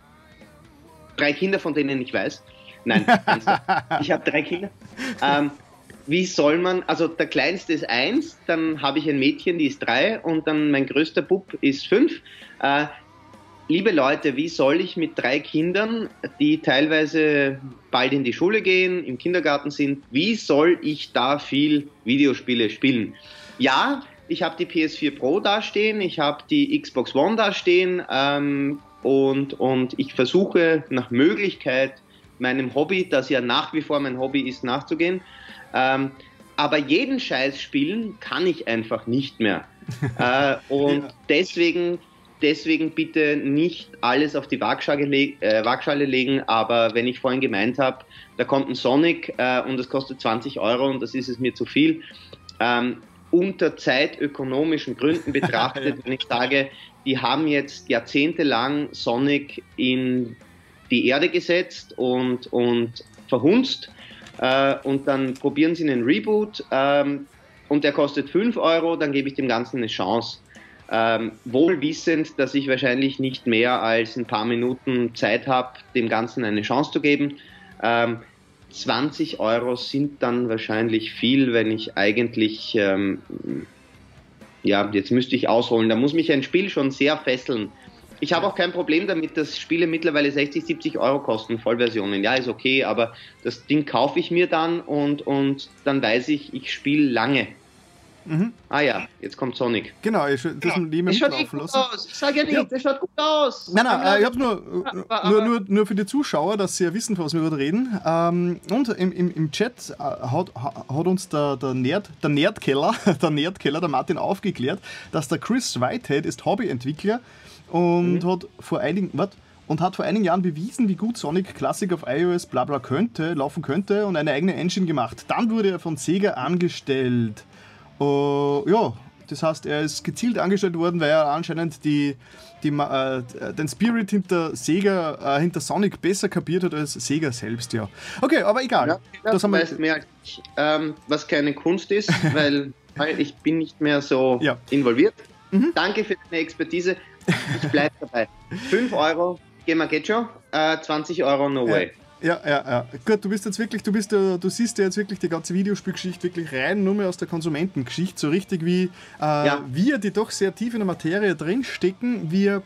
drei Kinder, von denen ich weiß. Nein, ich habe drei Kinder. Ähm, wie soll man, also der kleinste ist eins, dann habe ich ein Mädchen, die ist drei und dann mein größter Bub ist fünf. Äh, liebe Leute, wie soll ich mit drei Kindern, die teilweise bald in die Schule gehen, im Kindergarten sind, wie soll ich da viel Videospiele spielen? Ja, ich habe die PS4 Pro dastehen, ich habe die Xbox One dastehen ähm, und, und ich versuche nach Möglichkeit meinem Hobby, das ja nach wie vor mein Hobby ist, nachzugehen. Ähm, aber jeden Scheiß spielen kann ich einfach nicht mehr. äh, und ja. deswegen deswegen bitte nicht alles auf die Waagschale, äh, Waagschale legen, aber wenn ich vorhin gemeint habe, da kommt ein Sonic äh, und das kostet 20 Euro und das ist es mir zu viel, ähm, unter zeitökonomischen Gründen betrachtet, wenn ich sage, die haben jetzt jahrzehntelang Sonic in die Erde gesetzt und, und verhunzt äh, und dann probieren sie einen Reboot ähm, und der kostet 5 Euro, dann gebe ich dem Ganzen eine Chance. Ähm, wohl wissend, dass ich wahrscheinlich nicht mehr als ein paar Minuten Zeit habe, dem Ganzen eine Chance zu geben. Ähm, 20 Euro sind dann wahrscheinlich viel, wenn ich eigentlich, ähm, ja, jetzt müsste ich ausholen. Da muss mich ein Spiel schon sehr fesseln. Ich habe auch kein Problem damit, dass Spiele mittlerweile 60, 70 Euro kosten, Vollversionen. Ja, ist okay, aber das Ding kaufe ich mir dann und, und dann weiß ich, ich spiele lange. Mhm. Ah ja, jetzt kommt Sonic. Genau, ich, das genau. nehmen wir schaut gut aus. Ich sage ja nicht, ja. der schaut gut aus. Nein, nein, äh, ich hab's nur, aber, nur, nur, nur für die Zuschauer, dass sie ja wissen, was wir über reden. Ähm, und im, im, im Chat äh, hat, hat uns der, der, Nerd, der Nerdkeller, der Nerdkeller, der Martin aufgeklärt, dass der Chris Whitehead ist Hobbyentwickler und mhm. hat vor einigen, was? und hat vor einigen Jahren bewiesen, wie gut Sonic Classic auf iOS bla bla könnte, laufen könnte und eine eigene Engine gemacht. Dann wurde er von Sega angestellt. Uh, ja, das heißt, er ist gezielt angestellt worden, weil er anscheinend die, die, äh, den Spirit hinter Sega, äh, hinter Sonic besser kapiert hat als Sega selbst, ja. Okay, aber egal. Ja, das haben wir mehr als ich, ähm, was keine Kunst ist, weil, weil ich bin nicht mehr so ja. involviert. Mhm. Danke für deine Expertise. Ich bleibe dabei. 5 Euro, schon. Äh, 20 Euro, no way. Ja, ja, ja. Gut, du bist jetzt wirklich, du bist du siehst ja jetzt wirklich die ganze Videospielgeschichte wirklich rein nur mehr aus der Konsumentengeschichte, so richtig wie äh, ja. wir, die doch sehr tief in der Materie drinstecken, wir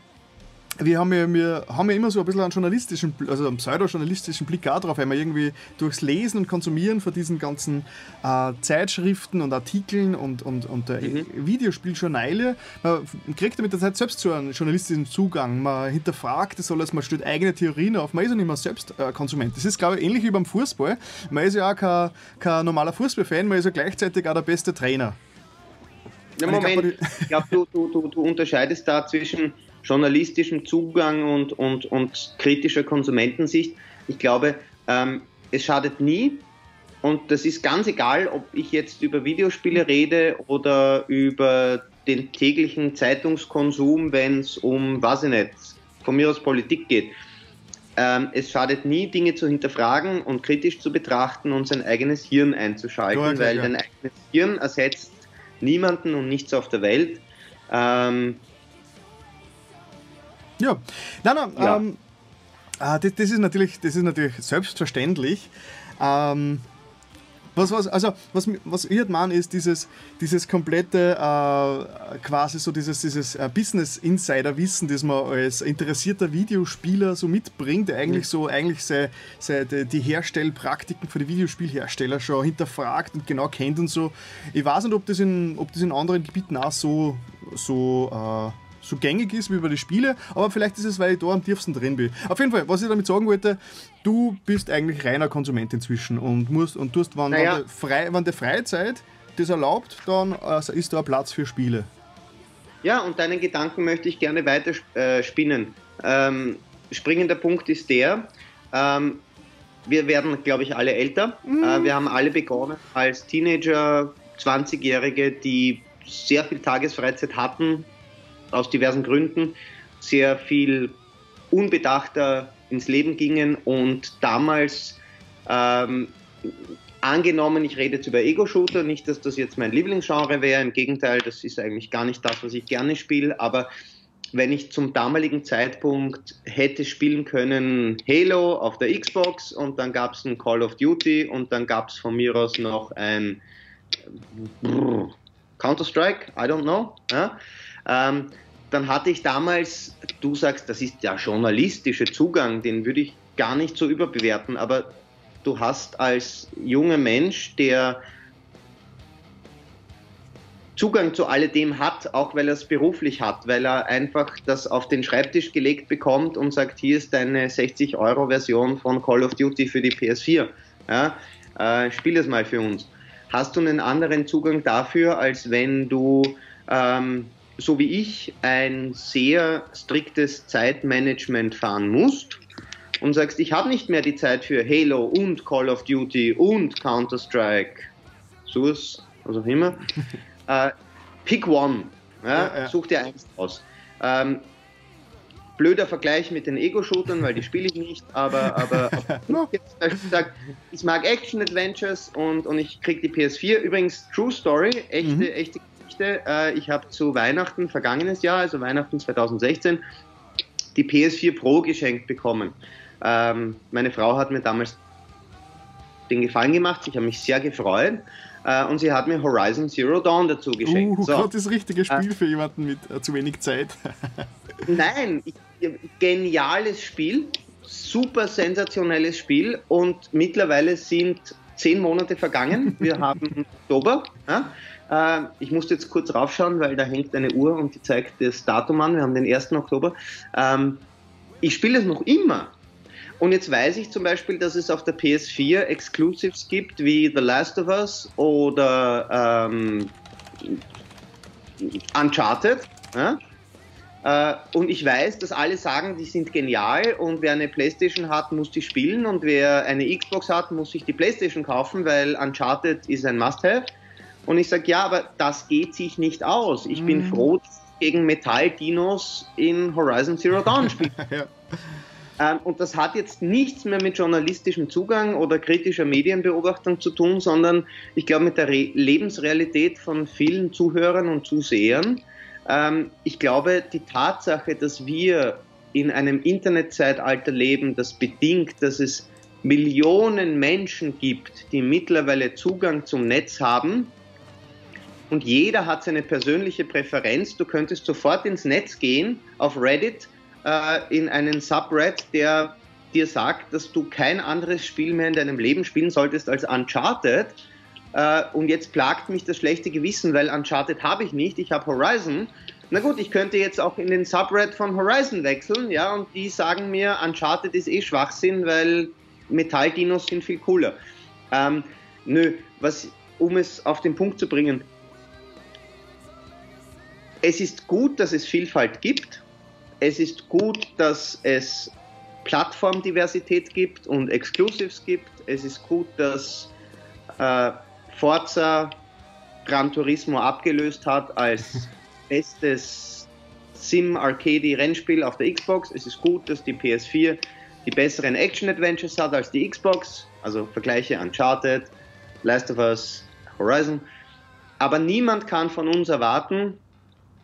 wir haben ja, wir haben ja immer so ein bisschen einen journalistischen, also einen pseudo-journalistischen Blick auch drauf, weil wir irgendwie durchs Lesen und Konsumieren von diesen ganzen äh, Zeitschriften und Artikeln und, und, und äh, mhm. Videospieljournale, man kriegt ja mit der Zeit selbst so einen journalistischen Zugang. Man hinterfragt das alles, man stellt eigene Theorien auf, man ist ja nicht mehr selbst äh, Konsument. Das ist, glaube ich, ähnlich wie beim Fußball. Man ist ja auch kein, kein normaler Fußballfan, man ist ja gleichzeitig auch der beste Trainer. Na, Moment, ich glaube, glaub, du, du, du, du unterscheidest da zwischen journalistischem Zugang und, und, und kritischer Konsumentensicht. Ich glaube, ähm, es schadet nie. Und das ist ganz egal, ob ich jetzt über Videospiele rede oder über den täglichen Zeitungskonsum, wenn es um, weiß ich nicht, von mir aus Politik geht. Ähm, es schadet nie, Dinge zu hinterfragen und kritisch zu betrachten und sein eigenes Hirn einzuschalten, ja, weil ja. dein eigenes Hirn ersetzt niemanden und nichts auf der Welt. Ähm, ja, nein, nein, ja. Ähm, ah, das, das, ist natürlich, das ist natürlich selbstverständlich. Ähm, was, was, also, was, was ich halt meine, ist dieses, dieses komplette, äh, quasi so dieses, dieses äh, Business-Insider-Wissen, das man als interessierter Videospieler so mitbringt, der eigentlich mhm. so eigentlich sei, sei die, die Herstellpraktiken für die Videospielhersteller schon hinterfragt und genau kennt und so. Ich weiß nicht, ob das in, ob das in anderen Gebieten auch so, so äh, so gängig ist wie bei den Spielen, aber vielleicht ist es, weil ich da am tiefsten drin bin. Auf jeden Fall, was ich damit sagen wollte, du bist eigentlich reiner Konsument inzwischen und musst und tust, wenn, naja. wenn, frei, wenn der Freizeit das erlaubt, dann also ist da Platz für Spiele. Ja, und deinen Gedanken möchte ich gerne weiter äh, spinnen. Ähm, springender Punkt ist der, ähm, wir werden, glaube ich, alle älter. Mhm. Äh, wir haben alle begonnen als Teenager, 20-Jährige, die sehr viel Tagesfreizeit hatten, aus diversen Gründen sehr viel unbedachter ins Leben gingen und damals ähm, angenommen, ich rede jetzt über Ego-Shooter, nicht, dass das jetzt mein Lieblingsgenre wäre, im Gegenteil, das ist eigentlich gar nicht das, was ich gerne spiele, aber wenn ich zum damaligen Zeitpunkt hätte spielen können Halo auf der Xbox und dann gab es ein Call of Duty und dann gab es von mir aus noch ein Counter-Strike, I don't know, ja, ähm, dann hatte ich damals, du sagst, das ist der journalistische Zugang, den würde ich gar nicht so überbewerten, aber du hast als junger Mensch, der Zugang zu alledem hat, auch weil er es beruflich hat, weil er einfach das auf den Schreibtisch gelegt bekommt und sagt, hier ist deine 60-Euro-Version von Call of Duty für die PS4. Ja, äh, spiel es mal für uns. Hast du einen anderen Zugang dafür, als wenn du ähm, so wie ich, ein sehr striktes Zeitmanagement fahren musst und sagst, ich habe nicht mehr die Zeit für Halo und Call of Duty und Counter-Strike, Source, was auch immer, äh, pick one, ja, ja, ja. such dir eins aus. Ähm, blöder Vergleich mit den Ego-Shootern, weil die spiele ich nicht, aber, aber, aber jetzt gesagt, ich mag Action-Adventures und, und ich kriege die PS4. Übrigens, True Story, echte, mhm. echte Geschichte. Äh, ich habe zu Weihnachten vergangenes Jahr, also Weihnachten 2016, die PS4 Pro geschenkt bekommen. Ähm, meine Frau hat mir damals den Gefallen gemacht, ich habe mich sehr gefreut äh, und sie hat mir Horizon Zero Dawn dazu geschenkt. Uh, so. Gott, das richtige Spiel äh, für jemanden mit äh, zu wenig Zeit. nein, geniales Spiel, super sensationelles Spiel und mittlerweile sind zehn Monate vergangen. Wir haben Oktober. Ja? Äh, ich musste jetzt kurz raufschauen, weil da hängt eine Uhr und die zeigt das Datum an. Wir haben den 1. Oktober. Ähm, ich spiele es noch immer. Und jetzt weiß ich zum Beispiel, dass es auf der PS4 Exclusives gibt, wie The Last of Us oder ähm, Uncharted. Ja? Äh, und ich weiß, dass alle sagen, die sind genial und wer eine Playstation hat, muss die spielen und wer eine Xbox hat, muss sich die Playstation kaufen, weil Uncharted ist ein Must-Have. Und ich sage, ja, aber das geht sich nicht aus. Ich mhm. bin froh, dass ich gegen Metall-Dinos in Horizon Zero Dawn spiele. ja. ähm, und das hat jetzt nichts mehr mit journalistischem Zugang oder kritischer Medienbeobachtung zu tun, sondern ich glaube mit der Re Lebensrealität von vielen Zuhörern und Zusehern. Ähm, ich glaube, die Tatsache, dass wir in einem Internetzeitalter leben, das bedingt, dass es Millionen Menschen gibt, die mittlerweile Zugang zum Netz haben, und jeder hat seine persönliche Präferenz. Du könntest sofort ins Netz gehen, auf Reddit, äh, in einen Subreddit, der dir sagt, dass du kein anderes Spiel mehr in deinem Leben spielen solltest als Uncharted. Äh, und jetzt plagt mich das schlechte Gewissen, weil Uncharted habe ich nicht, ich habe Horizon. Na gut, ich könnte jetzt auch in den Subreddit von Horizon wechseln, ja, und die sagen mir, Uncharted ist eh Schwachsinn, weil Metalldinos sind viel cooler. Ähm, nö, was, um es auf den Punkt zu bringen, es ist gut, dass es Vielfalt gibt. es ist gut, dass es Plattformdiversität gibt und Exclusives gibt. Es ist gut, dass äh, Forza Gran Turismo abgelöst hat als bestes Sim-Arcade-Rennspiel auf der Xbox. Es ist gut, dass die PS4 die besseren Action-Adventures hat als die Xbox. Also Vergleiche Uncharted, Last of Us, Horizon. Aber niemand kann von uns erwarten,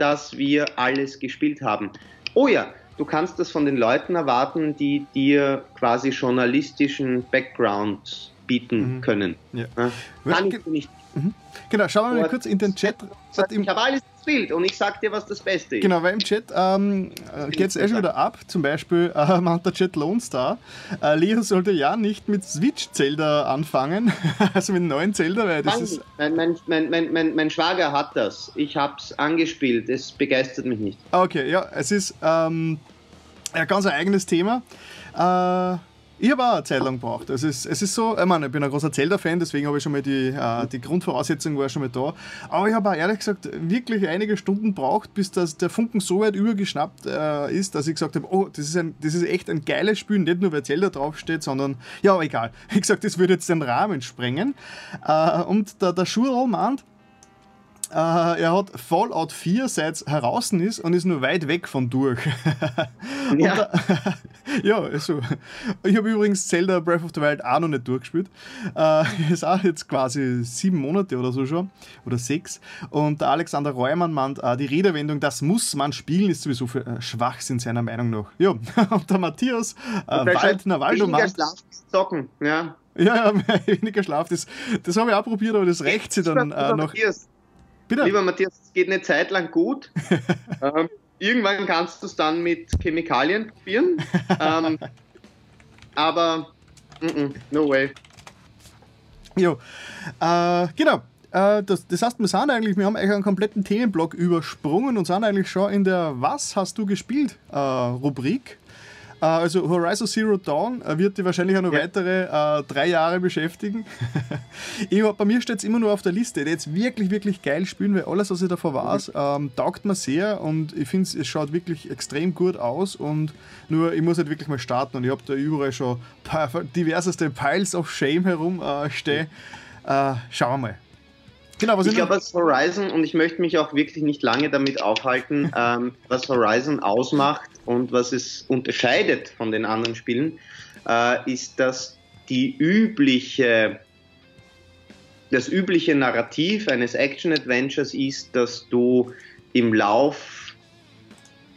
dass wir alles gespielt haben. Oh ja, du kannst das von den Leuten erwarten, die dir quasi journalistischen Background bieten mhm. können. Ja. Ja. Kann ich nicht. Mhm. Genau, schauen wir mal kurz in den Chat. Ich habe alles Bild und ich sag dir, was das Beste ist. Genau, weil im Chat ähm, geht es eh schon wieder ab. Zum Beispiel äh, meint der Chat Lone Star. Äh, Leo sollte ja nicht mit Switch-Zelda anfangen, also mit neuen Zelda, weil das ist. Mein, mein, mein, mein, mein Schwager hat das. Ich hab's angespielt. Es begeistert mich nicht. Okay, ja, es ist ähm, ein ganz eigenes Thema. Äh, ich habe auch eine Zeit lang gebraucht. Es ist, es ist so, ich meine, ich bin ein großer Zelda-Fan, deswegen habe ich schon mal die, äh, die Grundvoraussetzung war schon mal da. Aber ich habe auch ehrlich gesagt wirklich einige Stunden gebraucht, bis das, der Funken so weit übergeschnappt äh, ist, dass ich gesagt habe, oh, das ist, ein, das ist echt ein geiles Spiel, nicht nur weil Zelda draufsteht, sondern, ja, egal. Ich gesagt, das würde jetzt den Rahmen sprengen. Äh, und der, der Schurl meint, äh, er hat Fallout 4 seit heraus ist und ist nur weit weg von durch. ja. Da, ja, also, ich habe übrigens Zelda Breath of the Wild auch noch nicht durchgespielt. Äh, ist auch jetzt quasi sieben Monate oder so schon, oder sechs. Und der Alexander Reumann meint, äh, die Redewendung, das muss man spielen, ist sowieso für äh, Schwachsinn seiner Meinung nach. Ja, und der Matthias äh, Waldner Waldo meint... Zocken, ja. Ja, ja, weniger Schlaf. Das, das habe ich auch probiert, aber das rächt sich dann äh, noch. Matthias, Bitte? Lieber Matthias, es geht eine Zeit lang gut. ähm, irgendwann kannst du es dann mit Chemikalien probieren. ähm, aber mm -mm, no way. Jo, äh, genau. Äh, das, das heißt, wir sind eigentlich, wir haben eigentlich einen kompletten Themenblock übersprungen und sind eigentlich schon in der Was hast du gespielt äh, Rubrik. Äh, also Horizon Zero Dawn äh, wird die wahrscheinlich auch noch ja. weitere äh, drei Jahre beschäftigen. ich, bei mir steht es immer nur auf der Liste. Jetzt wirklich, wirklich geil spielen, weil alles, was ich davor weiß, mhm. ähm, taugt mir sehr und ich finde, es schaut wirklich extrem gut aus und nur, ich muss halt wirklich mal starten und ich habe da überall schon diverseste Piles of Shame herumstehen. Äh, schauen wir mal. Genau, was ich glaube, was Horizon, und ich möchte mich auch wirklich nicht lange damit aufhalten, ähm, was Horizon ausmacht und was es unterscheidet von den anderen Spielen, äh, ist, dass die übliche, das übliche Narrativ eines Action-Adventures ist, dass du im Lauf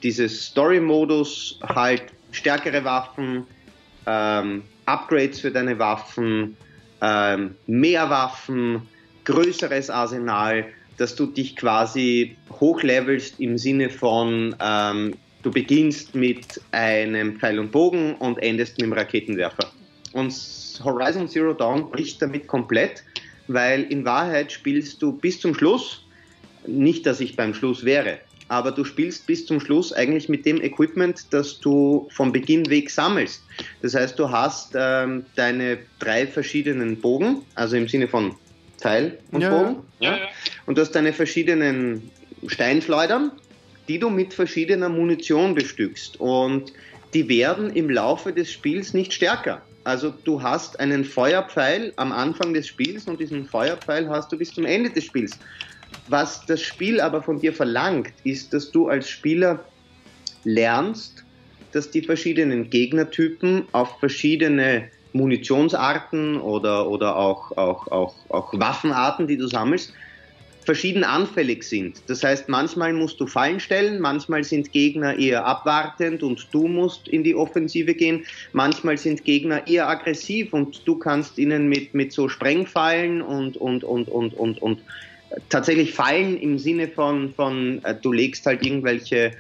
dieses Story-Modus halt stärkere Waffen, ähm, Upgrades für deine Waffen, ähm, mehr Waffen, größeres Arsenal, dass du dich quasi hochlevelst im Sinne von, ähm, du beginnst mit einem Pfeil und Bogen und endest mit einem Raketenwerfer. Und Horizon Zero Dawn bricht damit komplett, weil in Wahrheit spielst du bis zum Schluss, nicht dass ich beim Schluss wäre, aber du spielst bis zum Schluss eigentlich mit dem Equipment, das du vom Beginn weg sammelst. Das heißt, du hast ähm, deine drei verschiedenen Bogen, also im Sinne von Pfeil und ja, Bogen. Ja. Ja. Und du hast deine verschiedenen Steinschleudern, die du mit verschiedener Munition bestückst. Und die werden im Laufe des Spiels nicht stärker. Also du hast einen Feuerpfeil am Anfang des Spiels und diesen Feuerpfeil hast du bis zum Ende des Spiels. Was das Spiel aber von dir verlangt, ist, dass du als Spieler lernst, dass die verschiedenen Gegnertypen auf verschiedene Munitionsarten oder, oder auch, auch, auch, auch Waffenarten, die du sammelst, verschieden anfällig sind. Das heißt, manchmal musst du Fallen stellen, manchmal sind Gegner eher abwartend und du musst in die Offensive gehen, manchmal sind Gegner eher aggressiv und du kannst ihnen mit, mit so Sprengfallen und, und, und, und, und, und tatsächlich Fallen im Sinne von, von äh, du legst halt irgendwelche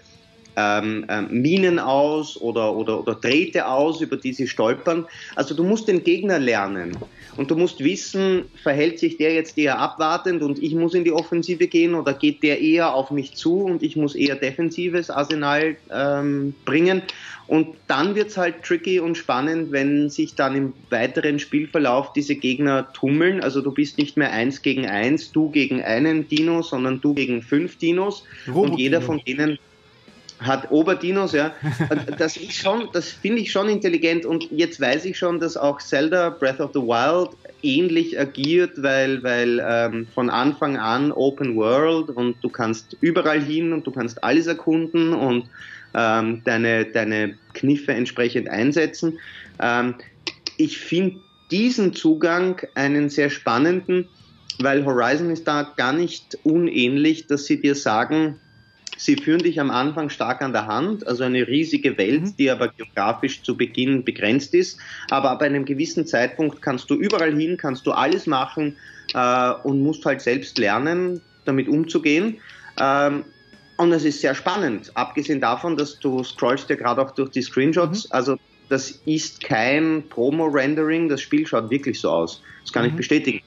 ähm, ähm, Minen aus oder, oder, oder Drähte aus, über die sie stolpern. Also du musst den Gegner lernen und du musst wissen, verhält sich der jetzt eher abwartend und ich muss in die Offensive gehen oder geht der eher auf mich zu und ich muss eher defensives Arsenal ähm, bringen. Und dann wird es halt tricky und spannend, wenn sich dann im weiteren Spielverlauf diese Gegner tummeln. Also du bist nicht mehr eins gegen eins, du gegen einen Dino, sondern du gegen fünf Dinos. Robot und jeder von denen Hat Oberdinos, ja. Das ist schon, das finde ich schon intelligent und jetzt weiß ich schon, dass auch Zelda Breath of the Wild ähnlich agiert, weil, weil ähm, von Anfang an Open World und du kannst überall hin und du kannst alles erkunden und ähm, deine, deine Kniffe entsprechend einsetzen. Ähm, ich finde diesen Zugang einen sehr spannenden, weil Horizon ist da gar nicht unähnlich, dass sie dir sagen, sie führen dich am Anfang stark an der Hand, also eine riesige Welt, mhm. die aber geografisch zu Beginn begrenzt ist. Aber ab einem gewissen Zeitpunkt kannst du überall hin, kannst du alles machen äh, und musst halt selbst lernen, damit umzugehen. Ähm, und es ist sehr spannend, abgesehen davon, dass du scrollst ja gerade auch durch die Screenshots. Mhm. Also das ist kein Promo-Rendering, das Spiel schaut wirklich so aus. Das kann mhm. ich bestätigen.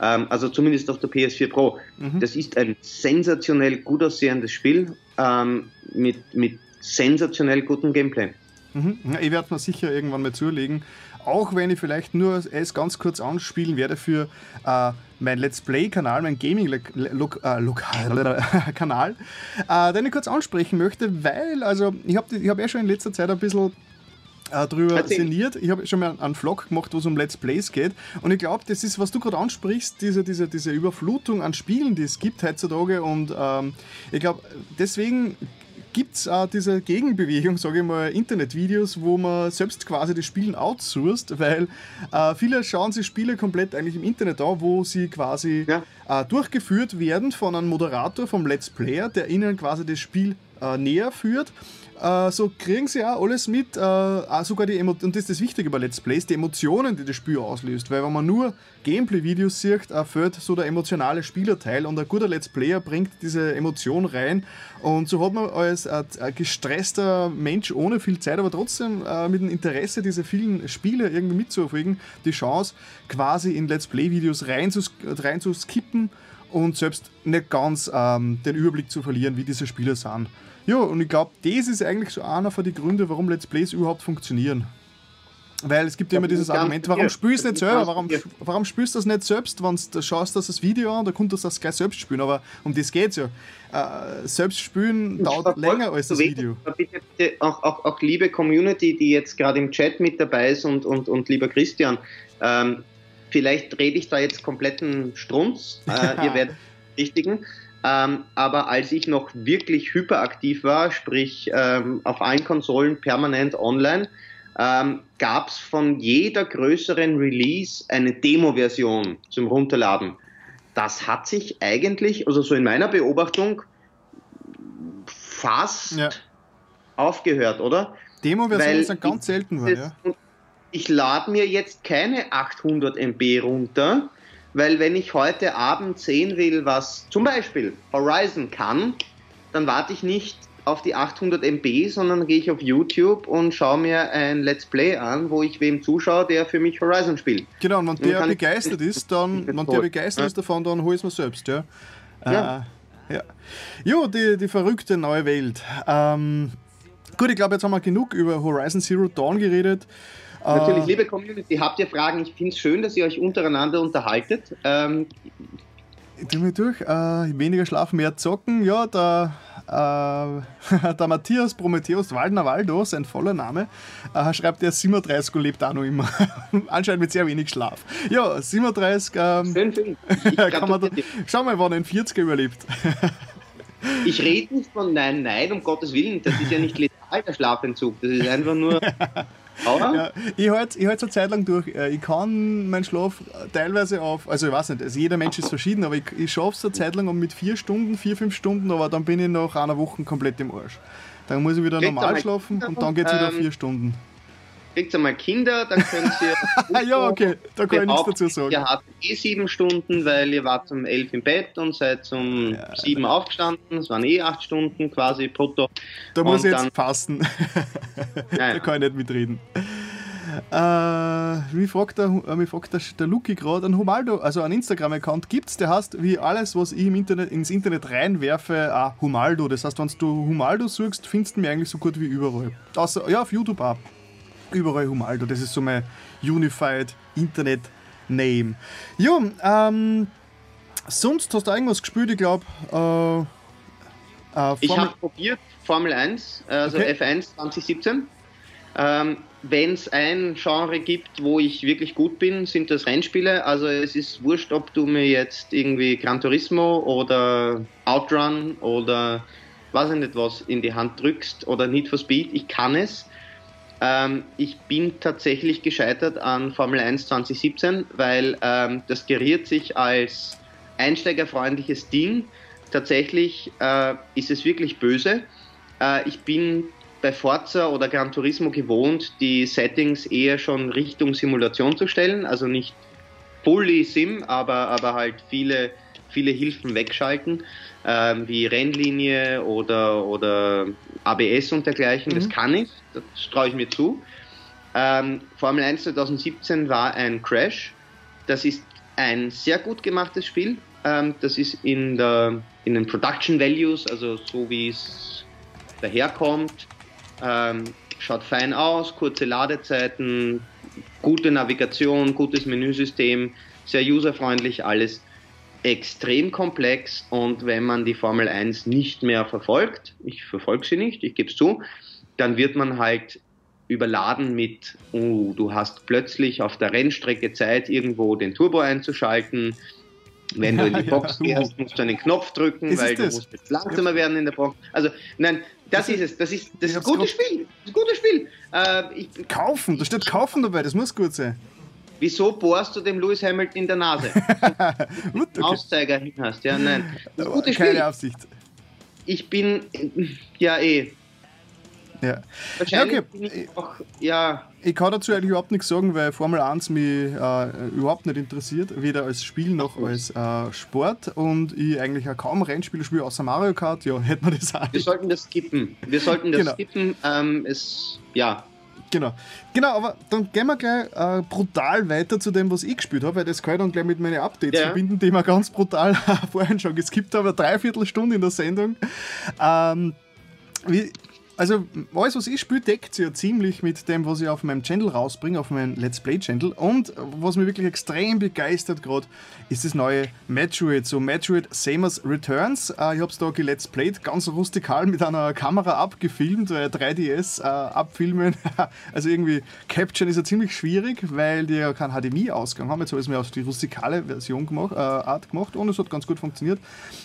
Ähm, also zumindest auf der PS4 Pro. Mhm. Das ist ein sensationell gut aussehendes Spiel ähm, mit, mit sensationell gutem Gameplay. Mhm. Ich werde mir sicher irgendwann mal zulegen. Auch wenn ich vielleicht nur es ganz kurz anspielen werde für äh, mein Let's Play-Kanal, mein Gaming-Kanal, äh, den ich kurz ansprechen möchte, weil, also ich habe ich hab ja schon in letzter Zeit ein bisschen äh, drüber Erzähl. sinniert. Ich habe schon mal einen Vlog gemacht, wo es um Let's Plays geht. Und ich glaube, das ist, was du gerade ansprichst, diese, diese, diese Überflutung an Spielen, die es gibt heutzutage. Und ähm, ich glaube, deswegen gibt es auch diese Gegenbewegung, sage ich mal, Internetvideos, wo man selbst quasi das Spielen outsourced, weil äh, viele schauen sich Spiele komplett eigentlich im Internet an, wo sie quasi ja. äh, durchgeführt werden von einem Moderator, vom Let's Player, der ihnen quasi das Spiel äh, näher führt äh, so kriegen sie auch alles mit, äh, sogar die Emo und das ist das Wichtige bei Let's Plays, die Emotionen, die das Spiel auslöst. Weil wenn man nur Gameplay-Videos sieht, äh, fehlt so der emotionale Spielerteil und ein guter Let's Player bringt diese Emotion rein. Und so hat man als äh, gestresster Mensch ohne viel Zeit, aber trotzdem äh, mit dem Interesse, diese vielen Spiele irgendwie mitzuverfolgen, die Chance, quasi in Let's Play-Videos rein zu, rein zu skippen und selbst nicht ganz ähm, den Überblick zu verlieren, wie diese Spiele sind. Ja, und ich glaube, das ist eigentlich so einer von den Gründen, warum Let's Plays überhaupt funktionieren. Weil es gibt ja immer dieses Argument, warum spielst du nicht selber? Warum, warum spielst du das nicht selbst, wenn du schaust dass das Video an, da könntest du das gleich selbst spielen. Aber um das geht es ja. Äh, selbst spielen dauert länger als das Video. Bitte, bitte auch, auch, auch, liebe Community, die jetzt gerade im Chat mit dabei ist und, und, und lieber Christian, ähm, vielleicht rede ich da jetzt kompletten Strunz. Äh, ihr werdet richtigen. Ähm, aber als ich noch wirklich hyperaktiv war, sprich ähm, auf allen Konsolen permanent online, ähm, gab es von jeder größeren Release eine Demo-Version zum Runterladen. Das hat sich eigentlich, also so in meiner Beobachtung, fast ja. aufgehört, oder? Demo-Versionen sind ganz selten. War, ja. Ich lade mir jetzt keine 800 MB runter, weil wenn ich heute Abend sehen will, was zum Beispiel Horizon kann, dann warte ich nicht auf die 800 MB, sondern gehe ich auf YouTube und schaue mir ein Let's Play an, wo ich wem zuschaue, der für mich Horizon spielt. Genau, und wenn der begeistert ist, dann, wenn der begeistert ja. ist davon, dann hol ich es mir selbst, ja. Ja. Äh, ja. Jo, die, die verrückte neue Welt. Ähm, gut, ich glaube, jetzt haben wir genug über Horizon Zero Dawn geredet. Natürlich, äh, liebe Community, habt ihr Fragen? Ich finde es schön, dass ihr euch untereinander unterhaltet. Ähm, Gehen wir durch. Äh, weniger schlafen, mehr zocken. Ja, der, äh, der Matthias Prometheus Waldner Waldo, sein voller Name, äh, schreibt, er 37 und lebt auch noch immer. Anscheinend mit sehr wenig Schlaf. Ja, 37. Ähm, schön, schön. kann man da, schau mal, wann ein 40er überlebt. ich rede nicht von Nein, Nein, um Gottes Willen. Das ist ja nicht letal, der Schlafentzug. Das ist einfach nur. Ja, ich halte ich halt so Zeit lang durch. Äh, ich kann meinen Schlaf teilweise auf, also ich weiß nicht, also jeder Mensch ist verschieden, aber ich, ich schaffe es eine Zeit lang mit vier Stunden, vier, fünf Stunden, aber dann bin ich nach einer Woche komplett im Arsch. Dann muss ich wieder Kriegt normal schlafen und dann geht es wieder ähm, vier Stunden kriegt einmal Kinder, dann könnt ihr. ja, okay, da kann ich nichts dazu sagen. Ihr habt eh sieben Stunden, weil ihr wart um elf im Bett und seid um ja. sieben aufgestanden. Es waren eh acht Stunden quasi brutto. Da muss ich jetzt fasten. da kann ich nicht mitreden. Äh, wie fragt der, äh, fragt der, der Luki gerade, ein Humaldo, also ein Instagram-Account gibt es, der heißt, wie alles, was ich im Internet, ins Internet reinwerfe, auch Humaldo. Das heißt, wenn du Humaldo suchst, findest du mich eigentlich so gut wie überall. Außer, ja, auf YouTube auch überall Humaldo. Das ist so mein Unified Internet Name. Ja, ähm, sonst hast du irgendwas gespielt, ich glaube. Äh, Äh, ich habe probiert Formel 1, also okay. F1 2017. Ähm, Wenn es ein Genre gibt, wo ich wirklich gut bin, sind das Rennspiele. Also es ist wurscht, ob du mir jetzt irgendwie Gran Turismo oder Outrun oder weiß ich nicht was in die Hand drückst oder Need for Speed. Ich kann es. Ähm, ich bin tatsächlich gescheitert an Formel 1 2017, weil ähm, das geriert sich als einsteigerfreundliches Ding. Tatsächlich äh, ist es wirklich böse. Äh, ich bin bei Forza oder Gran Turismo gewohnt, die Settings eher schon Richtung Simulation zu stellen, also nicht fully Sim, aber, aber halt viele, viele Hilfen wegschalten, ähm, wie Rennlinie oder, oder ABS und dergleichen. Mhm. Das kann ich, das traue ich mir zu. Ähm, Formel 1 2017 war ein Crash. Das ist ein sehr gut gemachtes Spiel. Ähm, das ist in, der, in den Production Values, also so wie es daherkommt, ähm, schaut fein aus, kurze Ladezeiten, gute Navigation, gutes Menüsystem, sehr userfreundlich, alles extrem komplex. Und wenn man die Formel 1 nicht mehr verfolgt, ich verfolge sie nicht, ich gebe es zu, dann wird man halt überladen mit, oh, du hast plötzlich auf der Rennstrecke Zeit, irgendwo den Turbo einzuschalten, wenn du in die Box ja, gehst, musst du einen Knopf drücken, weil du das? musst jetzt langsamer werden in der Box. Also, nein, das, das ist es. Das ist das ist ein gutes Spiel. Das ist ein gutes Spiel. Äh, ich, kaufen, da steht kaufen dabei, das muss gut sein. Wieso bohrst du dem Lewis Hamilton in der Nase? Gut, okay. Auszeiger hin hast, ja, nein. Das ist ein gutes Spiel. Keine Absicht. Ich bin, ja, eh. Ja. Wahrscheinlich ja, okay. bin ich auch, ja. Ich kann dazu eigentlich überhaupt nichts sagen, weil Formel 1 mich äh, überhaupt nicht interessiert, weder als Spiel noch als äh, Sport und ich eigentlich auch kaum Rennspiele spiele, außer Mario Kart, ja, hätte man das auch. Wir sollten das skippen. Wir sollten das genau. skippen. Ähm, es, ja. Genau. Genau, aber dann gehen wir gleich äh, brutal weiter zu dem, was ich gespielt habe, weil das kann ich dann gleich mit meinen Updates ja. verbinden, die wir ganz brutal vorhin schon geskippt haben, eine Dreiviertelstunde in der Sendung. Ähm, wie, also alles, was ich spiele, deckt sich ja ziemlich mit dem, was ich auf meinem Channel rausbringe, auf meinem Let's Play Channel. Und was mich wirklich extrem begeistert gerade, ist das neue Metroid. So Metroid Samus Returns. Äh, ich habe es da gelet's played, ganz rustikal mit einer Kamera abgefilmt, weil 3DS äh, abfilmen. also irgendwie Capture ist ja ziemlich schwierig, weil die ja keinen HDMI-Ausgang haben. Jetzt habe ich es mir auf die rustikale Version gemacht, äh, Art gemacht und es hat ganz gut funktioniert.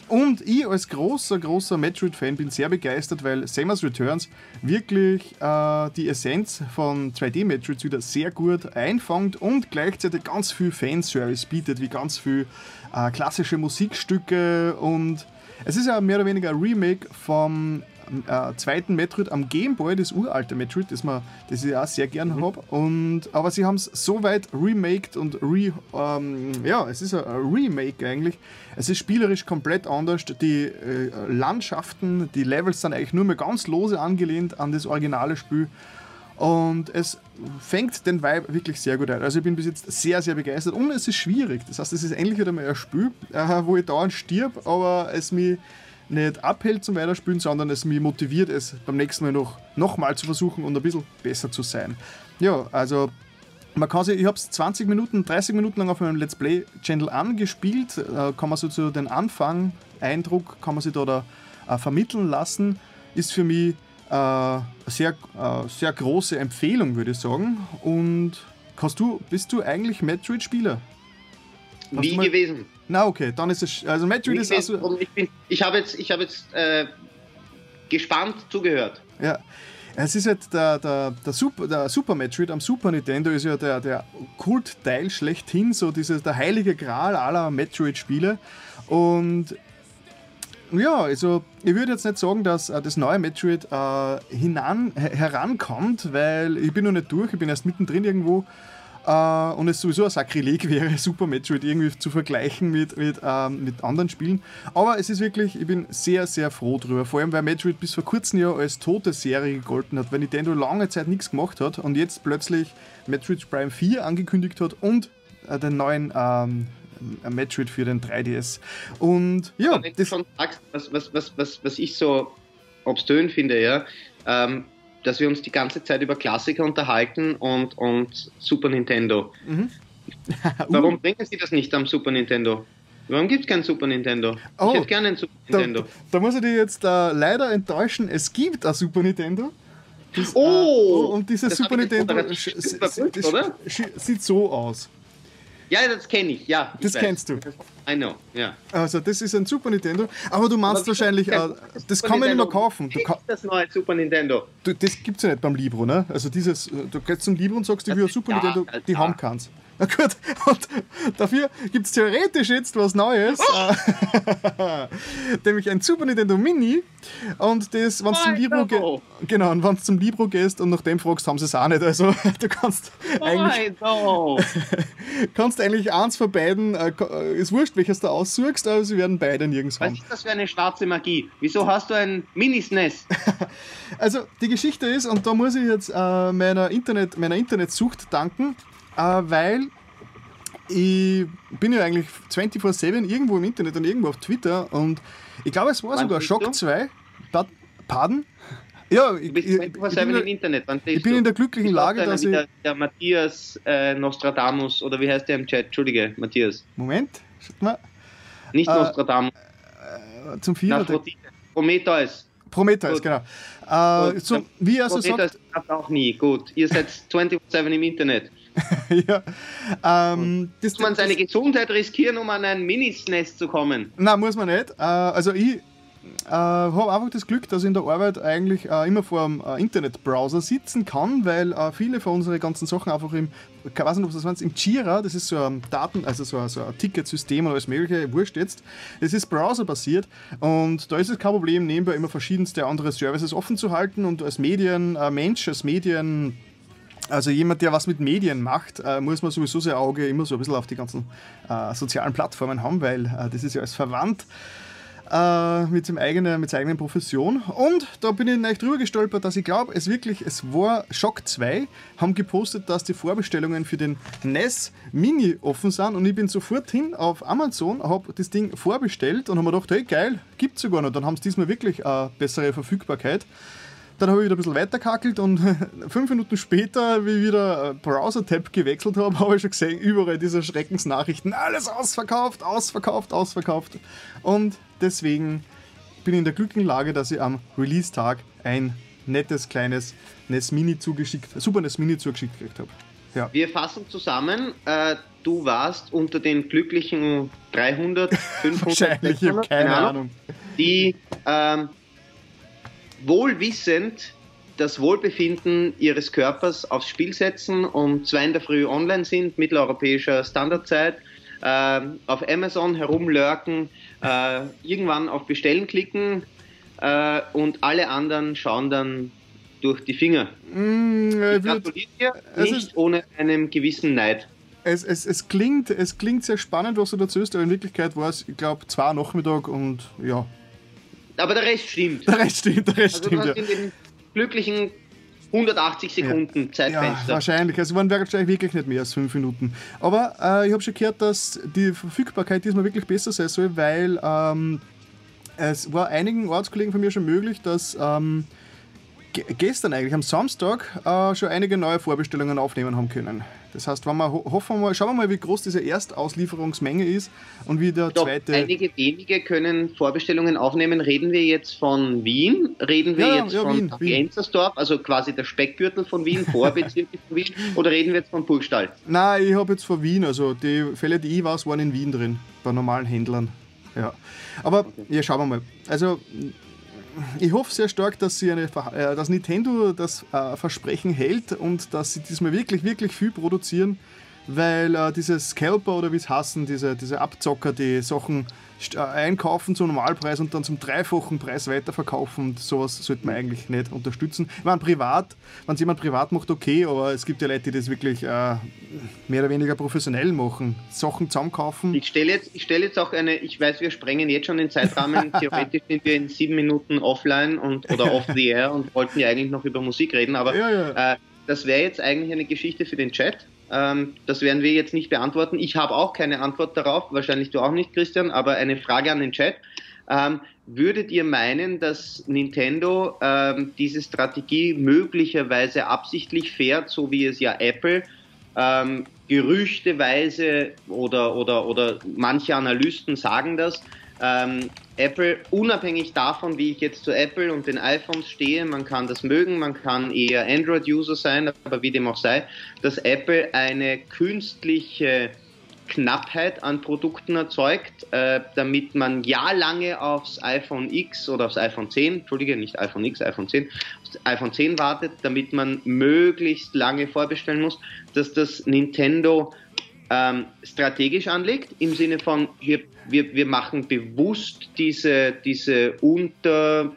Und ich als großer, großer Metroid-Fan bin sehr begeistert, weil Samus Returns wirklich äh, die Essenz von 2D-Metroids wieder sehr gut einfängt und gleichzeitig ganz viel Fanservice bietet, wie ganz viel äh, klassische Musikstücke und es ist ja mehr oder weniger ein Remake vom äh, zweiten Metroid am Game Boy, das uralte Metroid, das, man, das ich auch sehr gern mhm. habe. aber sie haben es so weit remaked und re, ähm, ja, es ist ein Remake eigentlich. Es ist spielerisch komplett anders. Die äh, Landschaften, die Levels sind eigentlich nur mehr ganz lose angelehnt an das originale Spiel. Und es fängt den Vibe wirklich sehr gut ein. Also ich bin bis jetzt sehr, sehr begeistert. Und es ist schwierig. Das heißt, es ist endlich wieder mal ein Spiel, äh, wo ich dauernd stirb, aber es mich nicht abhält zum Weiterspielen, sondern es mich motiviert, es beim nächsten Mal noch, noch mal zu versuchen und ein bisschen besser zu sein. Ja, also man kann sich, ich habe es 20 Minuten, 30 Minuten lang auf meinem Let's Play Channel angespielt, äh, kann man so zu den Anfang, Eindruck, kann man sich da, da äh, vermitteln lassen, ist für mich äh, sehr, äh, sehr große Empfehlung, würde ich sagen. Und kannst du, bist du eigentlich Metroid-Spieler? Nie gewesen. Na okay, dann ist es. Also Metroid ist also. Ich, bin, ich habe jetzt, ich hab jetzt äh, gespannt zugehört. Ja. Es ist halt der, der, der, Super, der Super Metroid am Super Nintendo ist ja der, der Kultteil schlechthin, so dieses, der heilige Gral aller Metroid-Spiele. Und ja, also ich würde jetzt nicht sagen, dass äh, das neue Metroid äh, hinan, herankommt, weil ich bin noch nicht durch, ich bin erst mittendrin irgendwo. Uh, und es sowieso ein Sakrileg wäre, Super Metroid irgendwie zu vergleichen mit, mit, ähm, mit anderen Spielen. Aber es ist wirklich, ich bin sehr, sehr froh drüber. Vor allem, weil Metroid bis vor kurzem ja als tote Serie gegolten hat, weil Nintendo lange Zeit nichts gemacht hat und jetzt plötzlich Metroid Prime 4 angekündigt hat und äh, den neuen ähm, Metroid für den 3DS. Und ja, das schon sagst, was, was, was, was, was ich so obstön finde, ja. Ähm, dass wir uns die ganze Zeit über Klassiker unterhalten und, und Super Nintendo. Mhm. Warum uh. bringen Sie das nicht am Super Nintendo? Warum gibt es kein Super Nintendo? Oh, ich hätte gerne ein Super da, Nintendo. Da, muss ich dich jetzt äh, leider enttäuschen. Es gibt ein Super Nintendo. Das, oh! Äh, und dieses Super Nintendo sieht so aus. Ja, das kenne ich, ja. Ich das weiß. kennst du. I know, ja. Also, das ist ein Super Nintendo, aber du meinst aber wahrscheinlich, äh, das kann man nicht mehr kaufen. Du kann, das neue Super Nintendo. Du, das gibt es ja nicht beim Libro, ne? Also, dieses, du gehst zum Libro und sagst, ich will ein Super ja, Nintendo, die ja. haben keins. Na gut, und dafür gibt es theoretisch jetzt was Neues, oh. nämlich ein Super Nintendo Mini. Und das, wenn du zum Libro gehst, genau, und wenn zum Libro gehst und nach dem fragst, haben sie es auch nicht. Also du kannst eigentlich, kannst eigentlich eins von beiden, äh, äh, ist wurscht, welches du aussuchst, aber sie werden beide nirgends haben. Was ist das für eine schwarze Magie? Wieso hast du ein Mini-SNES? also die Geschichte ist, und da muss ich jetzt äh, meiner, Internet, meiner Internetsucht danken, äh, weil ich bin ja eigentlich 24-7 irgendwo im Internet und irgendwo auf Twitter und ich glaube, es war Wann sogar Shock du? 2. Pardon? Ja, ich, ich, ich, bin, im Internet. ich bin in der glücklichen Lage, dass ich. Der, der Matthias äh, Nostradamus, oder wie heißt der im Chat? Entschuldige, Matthias. Moment, schaut mal. Nicht äh, Nostradamus. Äh, zum Vierer. Prometheus. Prometheus, genau. Äh, so, wie er so sagt. Auch nie. Gut, ihr seid 24-7 im Internet. ja. Ähm, muss man seine Gesundheit riskieren, um an ein Minisnest zu kommen? Nein, muss man nicht. Äh, also ich äh, habe einfach das Glück, dass ich in der Arbeit eigentlich äh, immer vor einem äh, Internetbrowser sitzen kann, weil äh, viele von unseren ganzen Sachen einfach im, ich weiß nicht, ob das war, im Jira, das ist so ein Daten, also so ein, so ein Ticketsystem oder alles mögliche, wurscht jetzt, das ist browserbasiert und da ist es kein Problem, nebenbei immer verschiedenste andere Services offen zu halten und als Medienmensch, als Medien also jemand, der was mit Medien macht, äh, muss man sowieso sein Auge immer so ein bisschen auf die ganzen äh, sozialen Plattformen haben, weil äh, das ist ja alles verwandt äh, mit, seinem eigenen, mit seiner eigenen Profession. Und da bin ich nicht drüber gestolpert, dass ich glaube, es wirklich, es war Shock 2, haben gepostet, dass die Vorbestellungen für den NES Mini offen sind und ich bin sofort hin auf Amazon, habe das Ding vorbestellt und habe mir gedacht, hey geil, gibt es sogar noch. Dann haben sie diesmal wirklich eine bessere Verfügbarkeit. Dann habe ich wieder ein bisschen weiterkackelt und fünf Minuten später, wie ich wieder Browser-Tab gewechselt habe, habe ich schon gesehen, überall diese Schreckensnachrichten, alles ausverkauft, ausverkauft, ausverkauft. Und deswegen bin ich in der glücklichen Lage, dass ich am Release-Tag ein nettes kleines NES Mini zugeschickt, Super NES Mini zugeschickt gekriegt habe. Ja. Wir fassen zusammen, äh, du warst unter den glücklichen 300, 500, Wahrscheinlich, 600, ich habe keine Ahnung, die ähm, wohlwissend das Wohlbefinden ihres Körpers aufs Spiel setzen und zwei in der Früh online sind, mitteleuropäischer Standardzeit, äh, auf Amazon herumlurken, äh, irgendwann auf Bestellen klicken äh, und alle anderen schauen dann durch die Finger. Mm, ich gratuliere dir, nicht ohne einen gewissen Neid. Es, es, es, klingt, es klingt sehr spannend, was du dazu hast, aber in Wirklichkeit war es, ich glaube, zwei Nachmittag und ja, aber der Rest stimmt. Der Rest stimmt, der Rest also stimmt. Du hast ja. in den glücklichen 180 Sekunden ja. Zeitfenster. Ja, wahrscheinlich. Also waren wahrscheinlich wirklich nicht mehr als 5 Minuten. Aber äh, ich habe schon gehört, dass die Verfügbarkeit diesmal wirklich besser sein soll, weil ähm, es war einigen Ortskollegen von mir schon möglich, dass ähm, gestern eigentlich am Samstag äh, schon einige neue Vorbestellungen aufnehmen haben können. Das heißt, wenn wir hoffen wir mal, schauen wir mal, wie groß diese Erstauslieferungsmenge ist und wie der Doch, zweite. Einige wenige können Vorbestellungen aufnehmen. Reden wir jetzt von Wien? Reden wir ja, jetzt ja, von Enzersdorf, also quasi der Speckgürtel von Wien, Vorbezirke von Wien? Oder reden wir jetzt von Burgstall? Nein, ich habe jetzt von Wien, also die Fälle, die ich weiß, waren in Wien drin, bei normalen Händlern. Ja. Aber okay. ja, schauen wir mal. Also ich hoffe sehr stark, dass, sie eine, äh, dass Nintendo das äh, Versprechen hält und dass sie diesmal wirklich, wirklich viel produzieren, weil äh, diese Scalper oder wie es heißen, diese, diese Abzocker, die Sachen einkaufen zum Normalpreis und dann zum dreifachen Preis weiterverkaufen. Und sowas sollte man eigentlich nicht unterstützen. Ich meine, privat, wenn es jemand privat macht, okay, aber es gibt ja Leute, die das wirklich äh, mehr oder weniger professionell machen. Sachen zusammenkaufen. Ich stelle jetzt, stell jetzt auch eine, ich weiß, wir sprengen jetzt schon den Zeitrahmen. Theoretisch sind wir in sieben Minuten offline und, oder off the air und wollten ja eigentlich noch über Musik reden, aber ja, ja. Äh, das wäre jetzt eigentlich eine Geschichte für den Chat. Ähm, das werden wir jetzt nicht beantworten. Ich habe auch keine Antwort darauf, wahrscheinlich du auch nicht, Christian, aber eine Frage an den Chat. Ähm, würdet ihr meinen, dass Nintendo ähm, diese Strategie möglicherweise absichtlich fährt, so wie es ja Apple ähm, gerüchteweise oder, oder, oder manche Analysten sagen das, ähm, Apple, unabhängig davon, wie ich jetzt zu Apple und den iPhones stehe, man kann das mögen, man kann eher Android-User sein, aber wie dem auch sei, dass Apple eine künstliche Knappheit an Produkten erzeugt, äh, damit man jahrelange aufs iPhone X oder aufs iPhone 10, Entschuldige, nicht iPhone X, iPhone 10, iPhone 10 wartet, damit man möglichst lange vorbestellen muss, dass das Nintendo ähm, strategisch anlegt, im Sinne von, wir, wir, wir machen bewusst diese, diese Unter,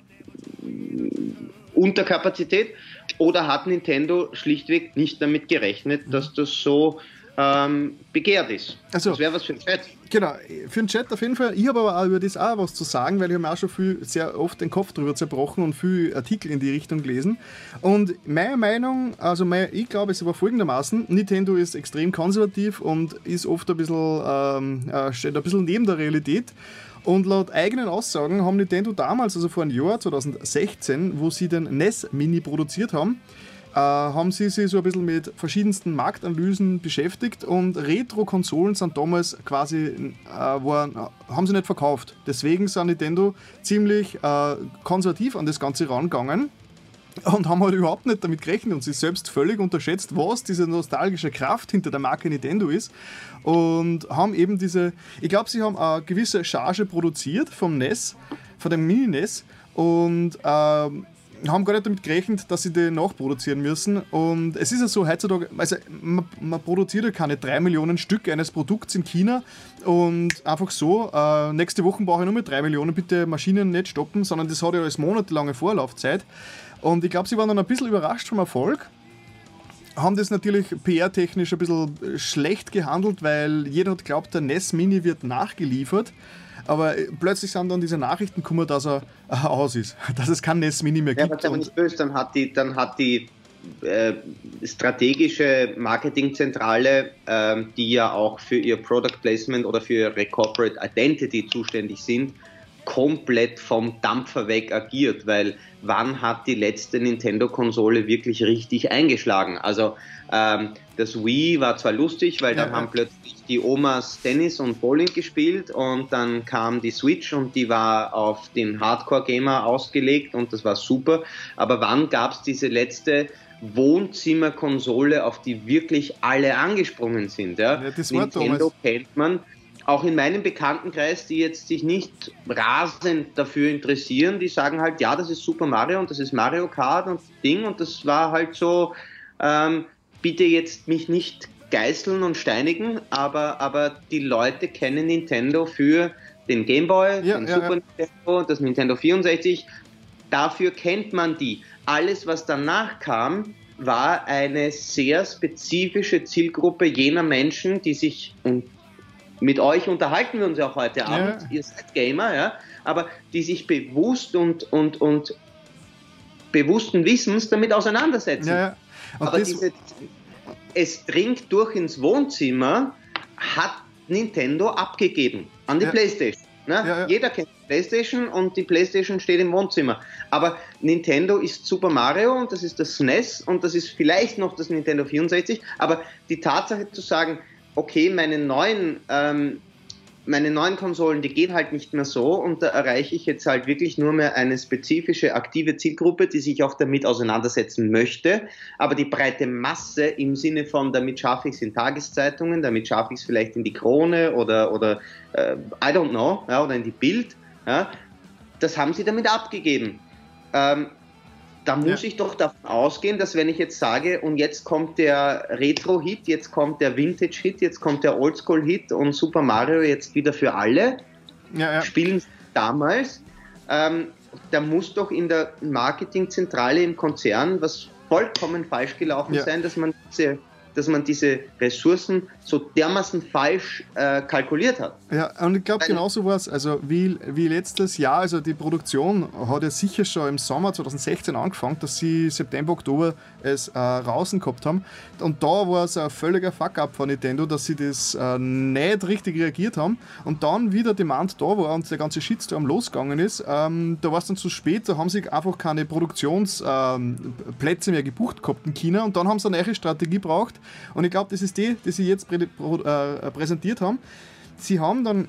Unterkapazität. Oder hat Nintendo schlichtweg nicht damit gerechnet, dass das so ähm, begehrt ist. Also, das wäre was für den Chat. Genau, für den Chat auf jeden Fall. Ich habe aber auch über das auch was zu sagen, weil ich habe auch schon viel, sehr oft den Kopf drüber zerbrochen und viel Artikel in die Richtung gelesen. Und meine Meinung, also mein, ich glaube, es war folgendermaßen: Nintendo ist extrem konservativ und ist oft ein bisschen, ähm, äh, steht ein bisschen neben der Realität. Und laut eigenen Aussagen haben Nintendo damals, also vor einem Jahr, 2016, wo sie den NES Mini produziert haben, haben sie sich so ein bisschen mit verschiedensten Marktanalysen beschäftigt und Retro-Konsolen sind damals quasi, äh, waren, haben sie nicht verkauft. Deswegen sind Nintendo ziemlich äh, konservativ an das Ganze rangegangen und haben halt überhaupt nicht damit gerechnet und sich selbst völlig unterschätzt, was diese nostalgische Kraft hinter der Marke Nintendo ist und haben eben diese, ich glaube, sie haben eine gewisse Charge produziert vom NES, von dem Mini-NES und ähm, haben gar nicht damit gerechnet, dass sie die nachproduzieren müssen. Und es ist ja so heutzutage, also man, man produziert ja keine drei Millionen Stück eines Produkts in China und einfach so, äh, nächste Woche brauche ich nur mit drei Millionen, bitte Maschinen nicht stoppen, sondern das hat ja alles monatelange Vorlaufzeit. Und ich glaube, sie waren dann ein bisschen überrascht vom Erfolg haben das natürlich PR-technisch ein bisschen schlecht gehandelt, weil jeder hat glaubt, der NES Mini wird nachgeliefert. Aber äh, plötzlich sind dann diese Nachrichten gekommen, dass er äh, aus ist, dass es kein NES Mini mehr gibt. Ja, aber nicht böse, dann hat die, dann hat die äh, strategische Marketingzentrale, äh, die ja auch für ihr Product Placement oder für ihre Corporate Identity zuständig sind, komplett vom Dampfer weg agiert, weil wann hat die letzte Nintendo-Konsole wirklich richtig eingeschlagen? Also ähm, das Wii war zwar lustig, weil dann ja, haben plötzlich die Omas Tennis und Bowling gespielt und dann kam die Switch und die war auf den Hardcore-Gamer ausgelegt und das war super. Aber wann gab es diese letzte Wohnzimmerkonsole, auf die wirklich alle angesprungen sind? Ja? ja Nintendo kennt man auch in meinem Bekanntenkreis, die jetzt sich nicht rasend dafür interessieren, die sagen halt, ja, das ist Super Mario und das ist Mario Kart und Ding und das war halt so, ähm, bitte jetzt mich nicht geißeln und steinigen, aber, aber die Leute kennen Nintendo für den Game Boy, ja, den ja, Super ja. Nintendo, das Nintendo 64. Dafür kennt man die. Alles, was danach kam, war eine sehr spezifische Zielgruppe jener Menschen, die sich, und mit euch unterhalten wir uns ja auch heute Abend, ihr seid Gamer, ja, aber die sich bewusst und, und, und bewussten Wissens damit auseinandersetzen. Aber diese, es dringt durch ins Wohnzimmer, hat Nintendo abgegeben an die ja. Playstation. Ne? Ja, ja. Jeder kennt die Playstation und die Playstation steht im Wohnzimmer. Aber Nintendo ist Super Mario und das ist das SNES und das ist vielleicht noch das Nintendo 64. Aber die Tatsache zu sagen, okay, meine neuen ähm, meine neuen Konsolen, die gehen halt nicht mehr so und da erreiche ich jetzt halt wirklich nur mehr eine spezifische aktive Zielgruppe, die sich auch damit auseinandersetzen möchte. Aber die breite Masse im Sinne von, damit schaffe ich es in Tageszeitungen, damit schaffe ich es vielleicht in die Krone oder, oder äh, I don't know, ja, oder in die Bild, ja, das haben sie damit abgegeben. Ähm, da muss ja. ich doch davon ausgehen, dass wenn ich jetzt sage, und jetzt kommt der Retro-Hit, jetzt kommt der Vintage-Hit, jetzt kommt der Oldschool-Hit und Super Mario jetzt wieder für alle, ja, ja. spielen damals, ähm, da muss doch in der Marketingzentrale im Konzern was vollkommen falsch gelaufen sein, dass man diese dass man diese Ressourcen so dermaßen falsch äh, kalkuliert hat. Ja, und ich glaube, genauso war es, also wie, wie letztes Jahr, also die Produktion hat ja sicher schon im Sommer 2016 angefangen, dass sie September, Oktober es äh, draußen gehabt haben. Und da war es ein völliger Fuck-up von Nintendo, dass sie das äh, nicht richtig reagiert haben. Und dann wieder Demand da war und der ganze Shitstorm losgegangen ist, ähm, da war es dann zu spät, da haben sie einfach keine Produktionsplätze ähm, mehr gebucht gehabt in China und dann haben sie eine neue Strategie gebraucht, Und ich glaube, das ist die, die sie jetzt prä äh, präsentiert haben. Sie haben dann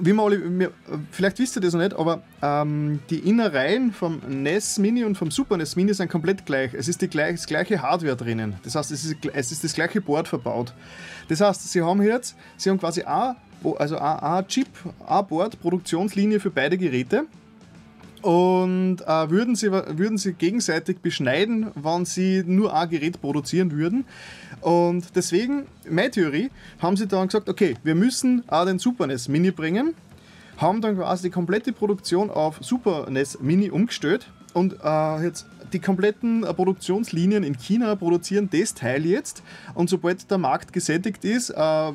wie man alle, vielleicht wisst ihr das noch nicht, aber ähm, die Innereien vom NES Mini und vom Super NES Mini sind komplett gleich. Es ist die gleich, das gleiche Hardware drinnen. Das heißt, es ist, es ist das gleiche Board verbaut. Das heißt, sie haben jetzt, sie haben quasi ein, also ein, Chip, ein Board, Produktionslinie für beide Geräte. Und äh, würden, sie, würden sie gegenseitig beschneiden, wenn sie nur ein Gerät produzieren würden. Und deswegen, meine Theorie, haben sie dann gesagt, okay, wir müssen auch den Super NES Mini bringen, haben dann quasi die komplette Produktion auf Super NES Mini umgestellt und äh, jetzt die kompletten äh, Produktionslinien in China produzieren das Teil jetzt und sobald der Markt gesättigt ist, äh,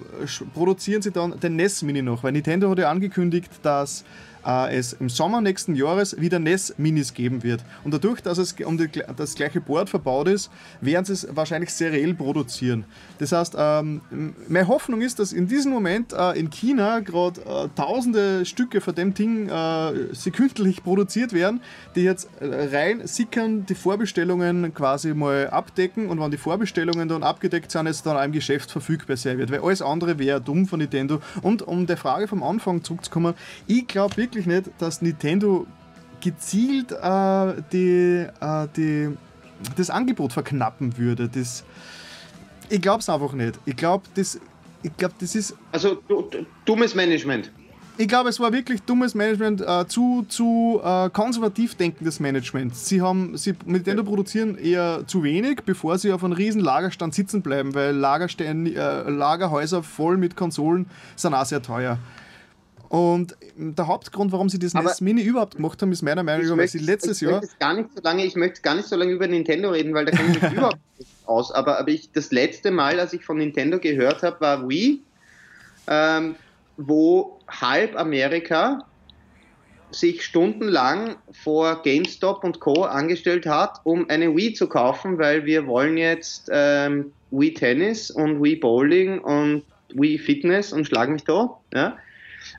produzieren sie dann den NES Mini noch, weil Nintendo hat ja angekündigt, dass äh, es im Sommer nächsten Jahres wieder NES-Minis geben wird. Und dadurch, dass es um die, das gleiche Board verbaut ist, werden sie es wahrscheinlich seriell produzieren. Das heißt, ähm, meine Hoffnung ist, dass in diesem Moment äh, in China gerade äh, tausende Stücke von dem Ding äh, sekündlich produziert werden, die jetzt äh, rein sickern, die Vorbestellungen quasi mal abdecken und wenn die Vorbestellungen dann abgedeckt sind, es dann auch im Geschäft verfügbar sein wird. Weil alles andere wäre dumm von Nintendo. Und um der Frage vom Anfang zurückzukommen, ich glaube wirklich, wirklich nicht, dass Nintendo gezielt äh, die, äh, die, das Angebot verknappen würde. Das, ich glaube es einfach nicht. Ich glaube, das, glaub, das ist. Also dummes Management. Ich glaube, es war wirklich dummes Management, äh, zu, zu äh, konservativ denkendes Management. Sie haben, sie Nintendo produzieren eher zu wenig, bevor sie auf einem riesen Lagerstand sitzen bleiben, weil äh, Lagerhäuser voll mit Konsolen sind auch sehr teuer. Und der Hauptgrund, warum sie das NES Mini überhaupt gemacht haben, ist meiner Meinung nach, weil sie letztes ich Jahr. Gar nicht so lange, ich möchte gar nicht so lange über Nintendo reden, weil da kenne ich mich überhaupt nicht aus. Aber, aber ich, das letzte Mal, als ich von Nintendo gehört habe, war Wii, ähm, wo halb Amerika sich stundenlang vor GameStop und Co. angestellt hat, um eine Wii zu kaufen, weil wir wollen jetzt ähm, Wii Tennis und Wii Bowling und Wii Fitness und schlag mich da. Ja?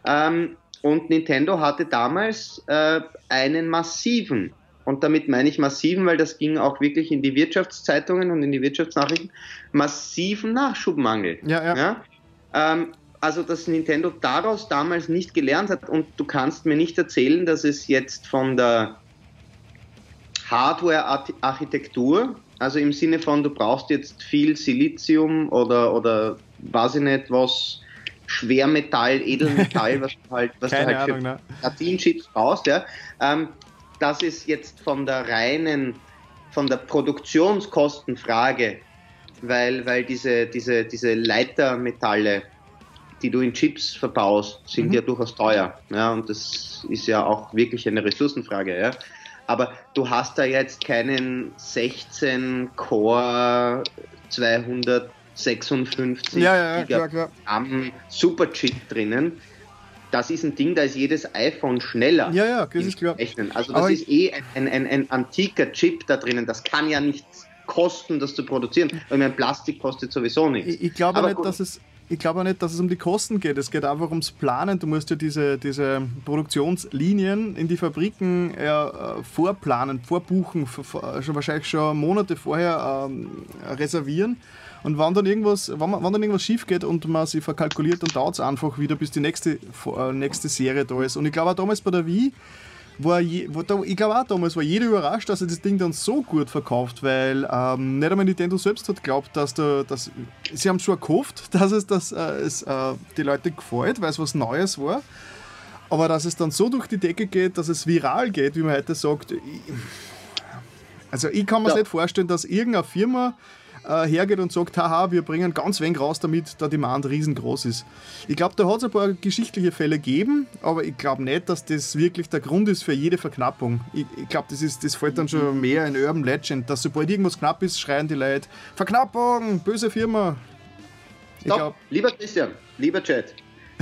Ähm, und Nintendo hatte damals äh, einen massiven, und damit meine ich massiven, weil das ging auch wirklich in die Wirtschaftszeitungen und in die Wirtschaftsnachrichten, massiven Nachschubmangel. Ja, ja. ja? Ähm, also, dass Nintendo daraus damals nicht gelernt hat und du kannst mir nicht erzählen, dass es jetzt von der Hardware-Architektur, also im Sinne von, du brauchst jetzt viel Silizium oder, oder weiß ich nicht was, Schwermetall, Edelmetall, was du halt, was du halt Ahnung, für ne? Platinchips brauchst, ja. Ähm, das ist jetzt von der reinen, von der Produktionskostenfrage, weil, weil diese, diese, diese Leitermetalle, die du in Chips verbaust, sind mhm. ja durchaus teuer. Ja, und das ist ja auch wirklich eine Ressourcenfrage. Ja. Aber du hast da jetzt keinen 16 Core 200 56 ja, ja, klar, klar. am Superchip drinnen. Das ist ein Ding, da ist jedes iPhone schneller. Ja, ja, das ist klar. Rechnen. Also das Aber ist eh ein, ein, ein, antiker Chip da drinnen. Das kann ja nichts kosten, das zu produzieren. Weil mein Plastik kostet sowieso nichts. Ich, ich glaube nicht, dass es ich glaube nicht, dass es um die Kosten geht. Es geht einfach ums Planen. Du musst ja diese, diese Produktionslinien in die Fabriken ja, äh, vorplanen, vorbuchen, schon wahrscheinlich schon Monate vorher ähm, reservieren. Und wenn dann irgendwas, wenn, man, wenn dann irgendwas schief geht und man sich verkalkuliert, dann dauert es einfach wieder, bis die nächste, äh, nächste Serie da ist. Und ich glaube auch damals bei der Wii, war je, war da, ich glaube auch damals war jeder überrascht, dass er das Ding dann so gut verkauft, weil ähm, nicht einmal Nintendo selbst hat glaubt, dass da, dass, sie haben schon gehofft, dass es, dass, äh, es äh, die Leute gefällt, weil es was Neues war. Aber dass es dann so durch die Decke geht, dass es viral geht, wie man heute sagt, ich, also ich kann mir ja. nicht vorstellen, dass irgendeine Firma äh, hergeht und sagt, haha, wir bringen ganz wenig raus, damit der Demand riesengroß ist. Ich glaube, da hat es ein paar geschichtliche Fälle gegeben, aber ich glaube nicht, dass das wirklich der Grund ist für jede Verknappung. Ich, ich glaube, das, das fällt dann schon mehr in Urban Legend, dass sobald irgendwas knapp ist, schreien die Leute, Verknappung, böse Firma. Ich Stopp. Lieber Christian, lieber Chat,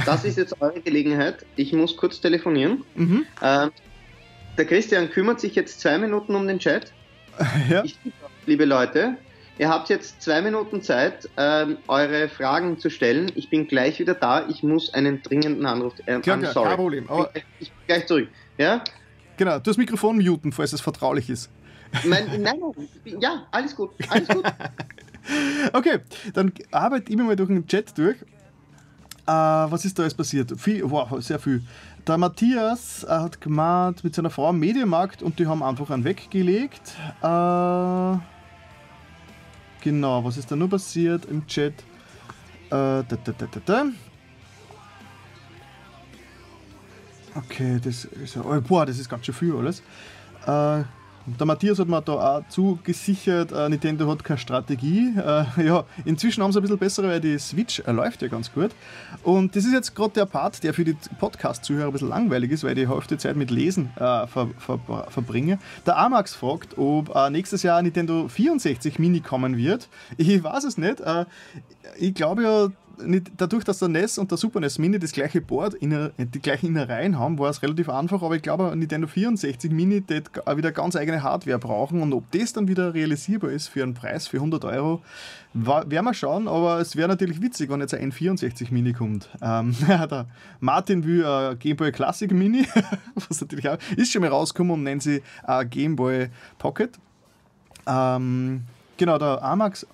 das ist jetzt eure Gelegenheit. Ich muss kurz telefonieren. Mhm. Ähm, der Christian kümmert sich jetzt zwei Minuten um den Chat. Ja. Ich, liebe Leute, Ihr habt jetzt zwei Minuten Zeit, ähm, eure Fragen zu stellen. Ich bin gleich wieder da. Ich muss einen dringenden Anruf. Äh, klar, klar, sorry. Kein Problem. Aber ich, ich bin gleich zurück. Ja? Genau, du das Mikrofon muten, falls es vertraulich ist. Mein, nein, nein, ja, alles gut, alles gut. okay, dann arbeite ich mir mal durch den Chat durch. Äh, was ist da alles passiert? Viel, wow, sehr viel. Der Matthias äh, hat gemacht mit seiner Frau Medienmarkt und die haben einfach einen weggelegt. Äh, genau, was ist da nur passiert im Chat? Äh, da, da, da, okay, das ist, oh, boah, das ist ganz schön viel alles. Äh, der Matthias hat mir da auch zugesichert, äh, Nintendo hat keine Strategie. Äh, ja, inzwischen haben sie ein bisschen bessere, weil die Switch äh, läuft ja ganz gut. Und das ist jetzt gerade der Part, der für die Podcast-Zuhörer ein bisschen langweilig ist, weil ich die Hälfte Zeit mit Lesen äh, ver, ver, verbringe. Der Amax fragt, ob äh, nächstes Jahr Nintendo 64 Mini kommen wird. Ich weiß es nicht. Äh, ich glaube ja, dadurch, dass der NES und der Super NES Mini das gleiche Board, die gleichen Innereien haben, war es relativ einfach, aber ich glaube, Nintendo 64 Mini wird wieder ganz eigene Hardware brauchen und ob das dann wieder realisierbar ist für einen Preis für 100 Euro, werden wir schauen, aber es wäre natürlich witzig, wenn jetzt ein N64 Mini kommt. Ähm, der Martin will ein Game Boy Classic Mini, was natürlich auch ist schon mal rausgekommen und nennt sie äh, Game Boy Pocket. Ähm, genau, der Amax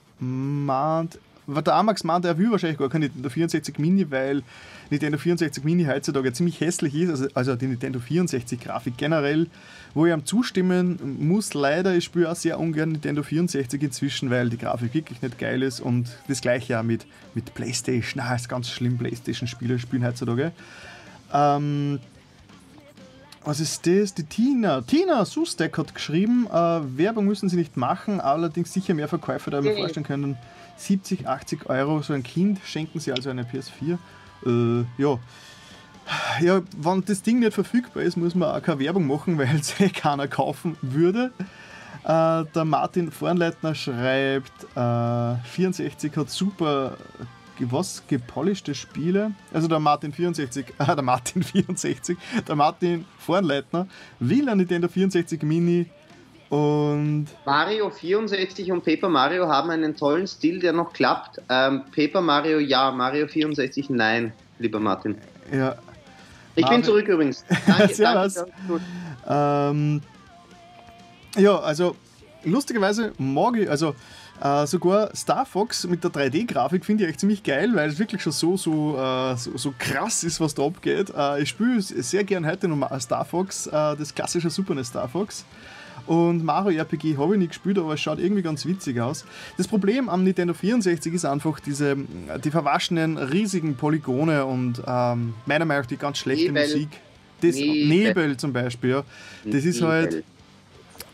meint, der Amax meint, er will wahrscheinlich gar kein Nintendo 64 Mini, weil Nintendo 64 Mini heutzutage ziemlich hässlich ist, also, also die Nintendo 64 Grafik generell, wo ich ihm zustimmen muss, leider, ich spiele auch sehr ungern Nintendo 64 inzwischen, weil die Grafik wirklich nicht geil ist und das gleiche auch mit, mit Playstation, ah, ist ganz schlimm, Playstation-Spiele spielen heutzutage. Ähm, was ist das? Die Tina. Tina Sustek hat geschrieben, äh, Werbung müssen sie nicht machen, allerdings sicher mehr Verkäufer da mir vorstellen können 70, 80 Euro so ein Kind schenken sie also eine PS4. Äh, ja. Ja, wenn das Ding nicht verfügbar ist, muss man auch keine Werbung machen, weil es eh keiner kaufen würde. Äh, der Martin Vornleitner schreibt, äh, 64 hat super was gepolischte Spiele. Also der Martin 64, äh, der Martin 64, der Martin Vornleitner will ein Nintendo 64 Mini und Mario 64 und Paper Mario haben einen tollen Stil, der noch klappt. Ähm, Paper Mario ja, Mario 64 nein, lieber Martin. Ja. Ich Mario. bin zurück übrigens. Danke, danke, ähm, ja, also lustigerweise mag ich, also äh, sogar Star Fox mit der 3D-Grafik finde ich echt ziemlich geil, weil es wirklich schon so, so, äh, so, so, krass ist, was da abgeht. Äh, ich spiele sehr gern heute noch Star Fox, äh, das klassische Super NES Star Fox. Und Mario RPG habe ich nicht gespielt, aber es schaut irgendwie ganz witzig aus. Das Problem am Nintendo 64 ist einfach diese, die verwaschenen, riesigen Polygone und ähm, meiner Meinung nach die ganz schlechte Nebel. Musik. Das Nebel. Nebel zum Beispiel, ja. Das ist halt.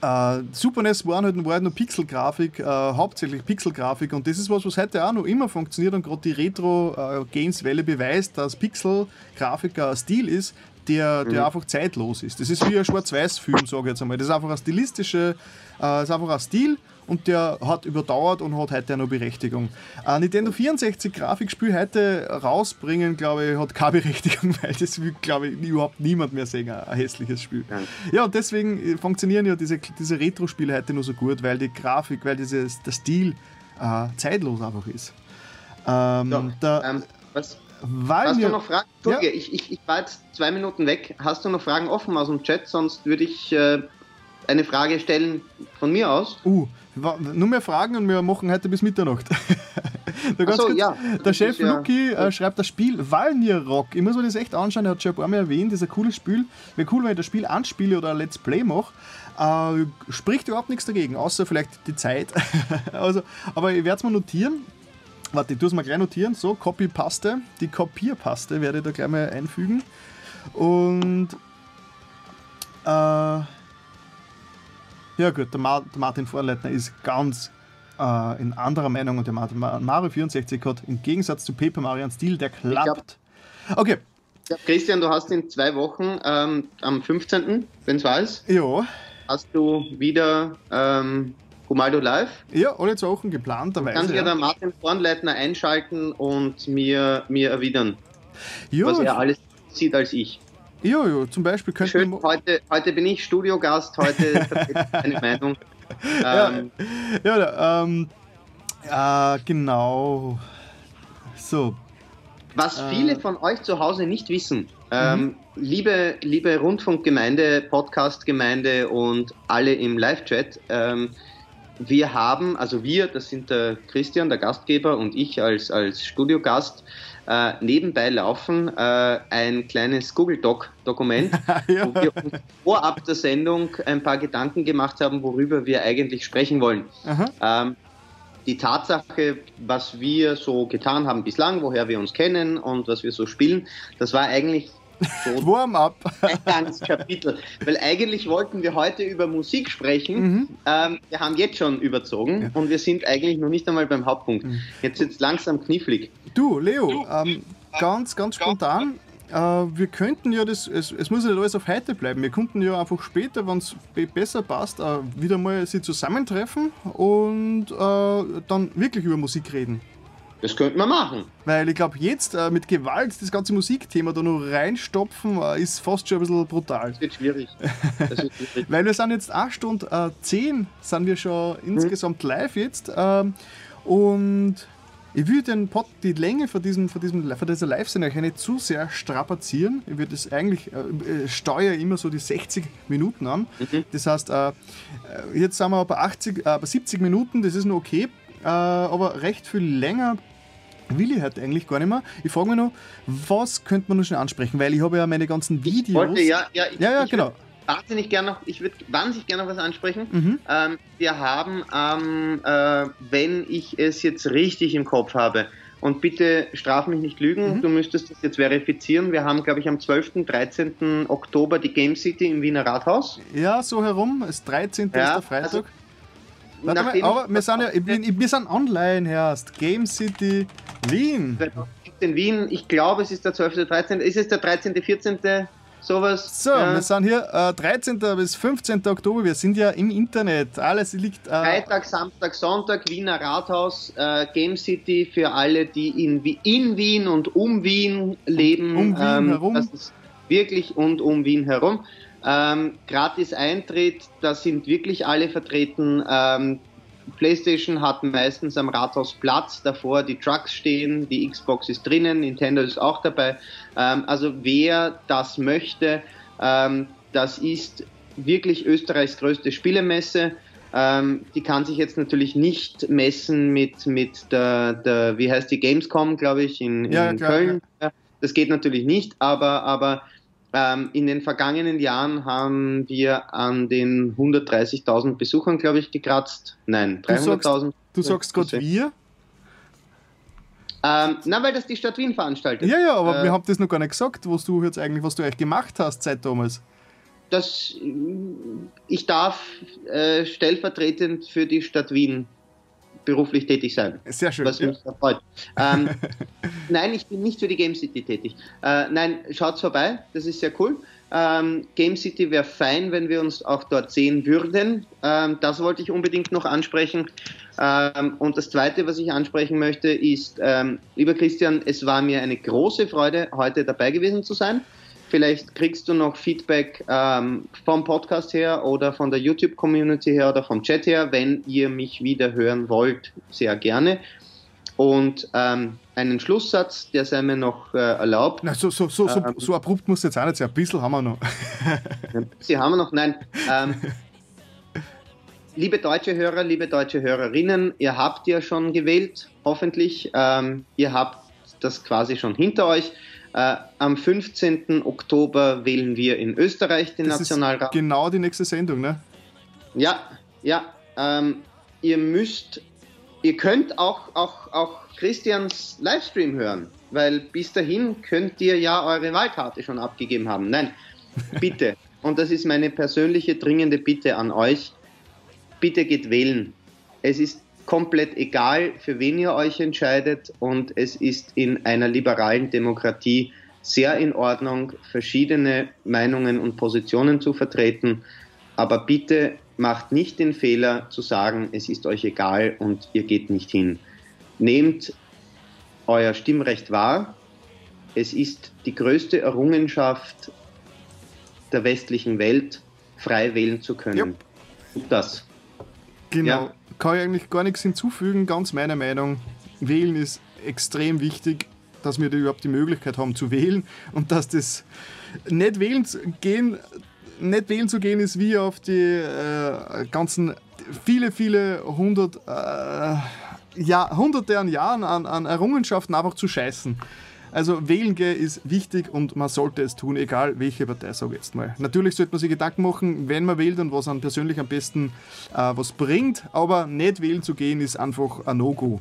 Uh, Super NES waren halt, war halt nur Pixel-Grafik, uh, hauptsächlich Pixel-Grafik und das ist was, was heute auch noch immer funktioniert und gerade die Retro-Games-Welle uh, beweist, dass Pixel-Grafik ein Stil ist, der, der mhm. einfach zeitlos ist. Das ist wie ein Schwarz-Weiß-Film, sage ich jetzt einmal. Das ist einfach ein stilistische, äh, ist einfach ein Stil und der hat überdauert und hat heute noch Berechtigung. Ein Nintendo 64 Grafikspiel heute rausbringen, glaube ich, hat keine Berechtigung, weil das will, glaube ich, überhaupt niemand mehr sehen, ein hässliches Spiel. Ja, und deswegen funktionieren ja diese, diese Retro-Spiele heute nur so gut, weil die Grafik, weil dieses, der Stil äh, zeitlos einfach ist. Ähm, ja, der, ähm, was, weil Hast du noch Fragen? Ja. Ich, ich, ich war jetzt zwei Minuten weg. Hast du noch Fragen offen aus dem Chat? Sonst würde ich äh, eine Frage stellen von mir aus. Uh, nur mehr Fragen und wir machen heute bis Mitternacht. so, kurz, ja, der Chef ja, Luki äh, schreibt das Spiel Valnir Rock. Ich muss mir das echt anschauen, er hat schon ein paar Mal erwähnt, das ist ein cooles Spiel. Wäre cool, wenn ich das Spiel anspiele oder ein Let's Play mache. Äh, spricht überhaupt nichts dagegen, außer vielleicht die Zeit. also, aber ich werde es mal notieren. Warte, ich tue es mal gleich notieren. So, Copy-Paste. Die Kopierpaste werde ich da gleich mal einfügen. Und äh, ja gut, der, Ma der Martin Vorleitner ist ganz äh, in anderer Meinung und der Mario 64 hat im Gegensatz zu Paper Mario einen Stil, der klappt. Okay. Christian, du hast in zwei Wochen ähm, am 15., wenn es weiß, ja. hast du wieder ähm, Humaldo Live. Ja, alle zwei Wochen geplanterweise. Kann sich ja der Martin Vornleitner einschalten und mir, mir erwidern, ja, was er alles sieht als ich. Ja, ja, zum Beispiel könnte man... Heute, heute bin ich Studiogast, heute vertrete ich Meinung. Ähm, ja, ja ähm, äh, genau. So. Was äh, viele von euch zu Hause nicht wissen, ähm, mhm. liebe, liebe Rundfunkgemeinde, Podcastgemeinde und alle im Live-Chat, ähm, wir haben, also wir, das sind der Christian, der Gastgeber und ich als, als Studiogast, äh, nebenbei laufen äh, ein kleines Google Doc-Dokument, ja. wo wir uns vorab der Sendung ein paar Gedanken gemacht haben, worüber wir eigentlich sprechen wollen. Ähm, die Tatsache, was wir so getan haben bislang, woher wir uns kennen und was wir so spielen, das war eigentlich so Warm-up. Ein ganzes Kapitel. Weil eigentlich wollten wir heute über Musik sprechen. Mhm. Ähm, wir haben jetzt schon überzogen ja. und wir sind eigentlich noch nicht einmal beim Hauptpunkt. Mhm. Jetzt es langsam knifflig. Du, Leo, du, ähm, ganz, ganz spontan. Äh, wir könnten ja das, es, es, muss nicht alles auf heute bleiben. Wir könnten ja einfach später, wenn es besser passt, äh, wieder mal sie zusammentreffen und äh, dann wirklich über Musik reden. Das könnte man machen. Weil ich glaube, jetzt äh, mit Gewalt das ganze Musikthema da noch reinstopfen, äh, ist fast schon ein bisschen brutal. Das wird schwierig. Das wird schwierig. Weil wir sind jetzt 8 Stunden äh, 10 sind wir schon mhm. insgesamt live jetzt. Ähm, und ich würde den Pod, die Länge von, diesem, von, diesem, von dieser Live-Sendung nicht zu sehr strapazieren. Ich würde es eigentlich, äh, äh steuere immer so die 60 Minuten an. Mhm. Das heißt, äh, äh jetzt sind wir bei, 80, äh, bei 70 Minuten, das ist noch okay. Äh, aber recht viel länger will ich heute eigentlich gar nicht mehr. Ich frage mich noch, was könnte man noch schnell ansprechen? Weil ich habe ja meine ganzen Videos. Ich wollte, ja, ja, ich, ja, ja genau. Wahnsinnig gerne noch, ich würde wahnsinnig gerne noch was ansprechen. Mhm. Ähm, wir haben, ähm, äh, wenn ich es jetzt richtig im Kopf habe, und bitte straf mich nicht lügen, mhm. du müsstest das jetzt verifizieren. Wir haben, glaube ich, am 12., 13. Oktober die Game City im Wiener Rathaus. Ja, so herum. Das 13. Ja, ist der Freitag. Also, Warte mal, aber wir sind ja, wir sind online erst. Game City Wien. In Wien, ich glaube, es ist der 12. 13. Ist es der 13. 14. Sowas. So, äh, wir sind hier äh, 13. bis 15. Oktober. Wir sind ja im Internet. Alles liegt. Äh, Freitag, Samstag, Sonntag, Wiener Rathaus, äh, Game City für alle, die in, in Wien und um Wien leben. Um Wien ähm, herum. Wirklich und um Wien herum. Ähm, gratis Eintritt, da sind wirklich alle vertreten. Ähm, PlayStation hat meistens am Rathaus Platz, davor die Trucks stehen, die Xbox ist drinnen, Nintendo ist auch dabei. Ähm, also wer das möchte, ähm, das ist wirklich Österreichs größte Spielemesse. Ähm, die kann sich jetzt natürlich nicht messen mit, mit der, der wie heißt die, Gamescom, glaube ich, in, in ja, klar, Köln. Ja. Das geht natürlich nicht, aber, aber in den vergangenen Jahren haben wir an den 130.000 Besuchern, glaube ich, gekratzt. Nein, 300.000. Du sagst gerade wir? Ähm, na, weil das die Stadt Wien veranstaltet. Ja, ja, aber äh, wir haben das noch gar nicht gesagt, was du jetzt eigentlich, was du eigentlich gemacht hast seit damals. Das, ich darf äh, stellvertretend für die Stadt Wien beruflich tätig sein. Sehr schön. Was mich sehr freut. Ähm, nein, ich bin nicht für die Game City tätig. Äh, nein, schaut vorbei, das ist sehr cool. Ähm, Game City wäre fein, wenn wir uns auch dort sehen würden. Ähm, das wollte ich unbedingt noch ansprechen. Ähm, und das Zweite, was ich ansprechen möchte, ist, ähm, lieber Christian, es war mir eine große Freude, heute dabei gewesen zu sein. Vielleicht kriegst du noch Feedback ähm, vom Podcast her oder von der YouTube-Community her oder vom Chat her, wenn ihr mich wieder hören wollt, sehr gerne. Und ähm, einen Schlusssatz, der sei mir noch äh, erlaubt. Na, so, so, so, ähm, so, abrupt muss jetzt auch nicht sein. Ein bisschen haben wir noch. Sie haben wir noch, nein. Ähm, liebe deutsche Hörer, liebe deutsche Hörerinnen, ihr habt ja schon gewählt, hoffentlich. Ähm, ihr habt das quasi schon hinter euch. Äh, am 15. Oktober wählen wir in Österreich den das Nationalrat. genau die nächste Sendung, ne? Ja, ja. Ähm, ihr müsst, ihr könnt auch, auch, auch Christians Livestream hören, weil bis dahin könnt ihr ja eure Wahlkarte schon abgegeben haben. Nein, bitte. Und das ist meine persönliche dringende Bitte an euch. Bitte geht wählen. Es ist komplett egal, für wen ihr euch entscheidet und es ist in einer liberalen Demokratie sehr in Ordnung, verschiedene Meinungen und Positionen zu vertreten. Aber bitte macht nicht den Fehler zu sagen, es ist euch egal und ihr geht nicht hin. Nehmt euer Stimmrecht wahr. Es ist die größte Errungenschaft der westlichen Welt, frei wählen zu können. Ja. Das. Genau. Ja kann ich eigentlich gar nichts hinzufügen. Ganz meiner Meinung, wählen ist extrem wichtig, dass wir überhaupt die Möglichkeit haben zu wählen und dass das nicht wählen zu gehen, nicht wählen zu gehen ist wie auf die äh, ganzen viele, viele hundert, äh, ja, hunderte an Jahren an, an Errungenschaften einfach zu scheißen. Also wählen gehen ist wichtig und man sollte es tun, egal welche Partei, sage ich jetzt mal. Natürlich sollte man sich Gedanken machen, wenn man wählt und was einem persönlich am besten äh, was bringt, aber nicht wählen zu gehen ist einfach ein No-Go.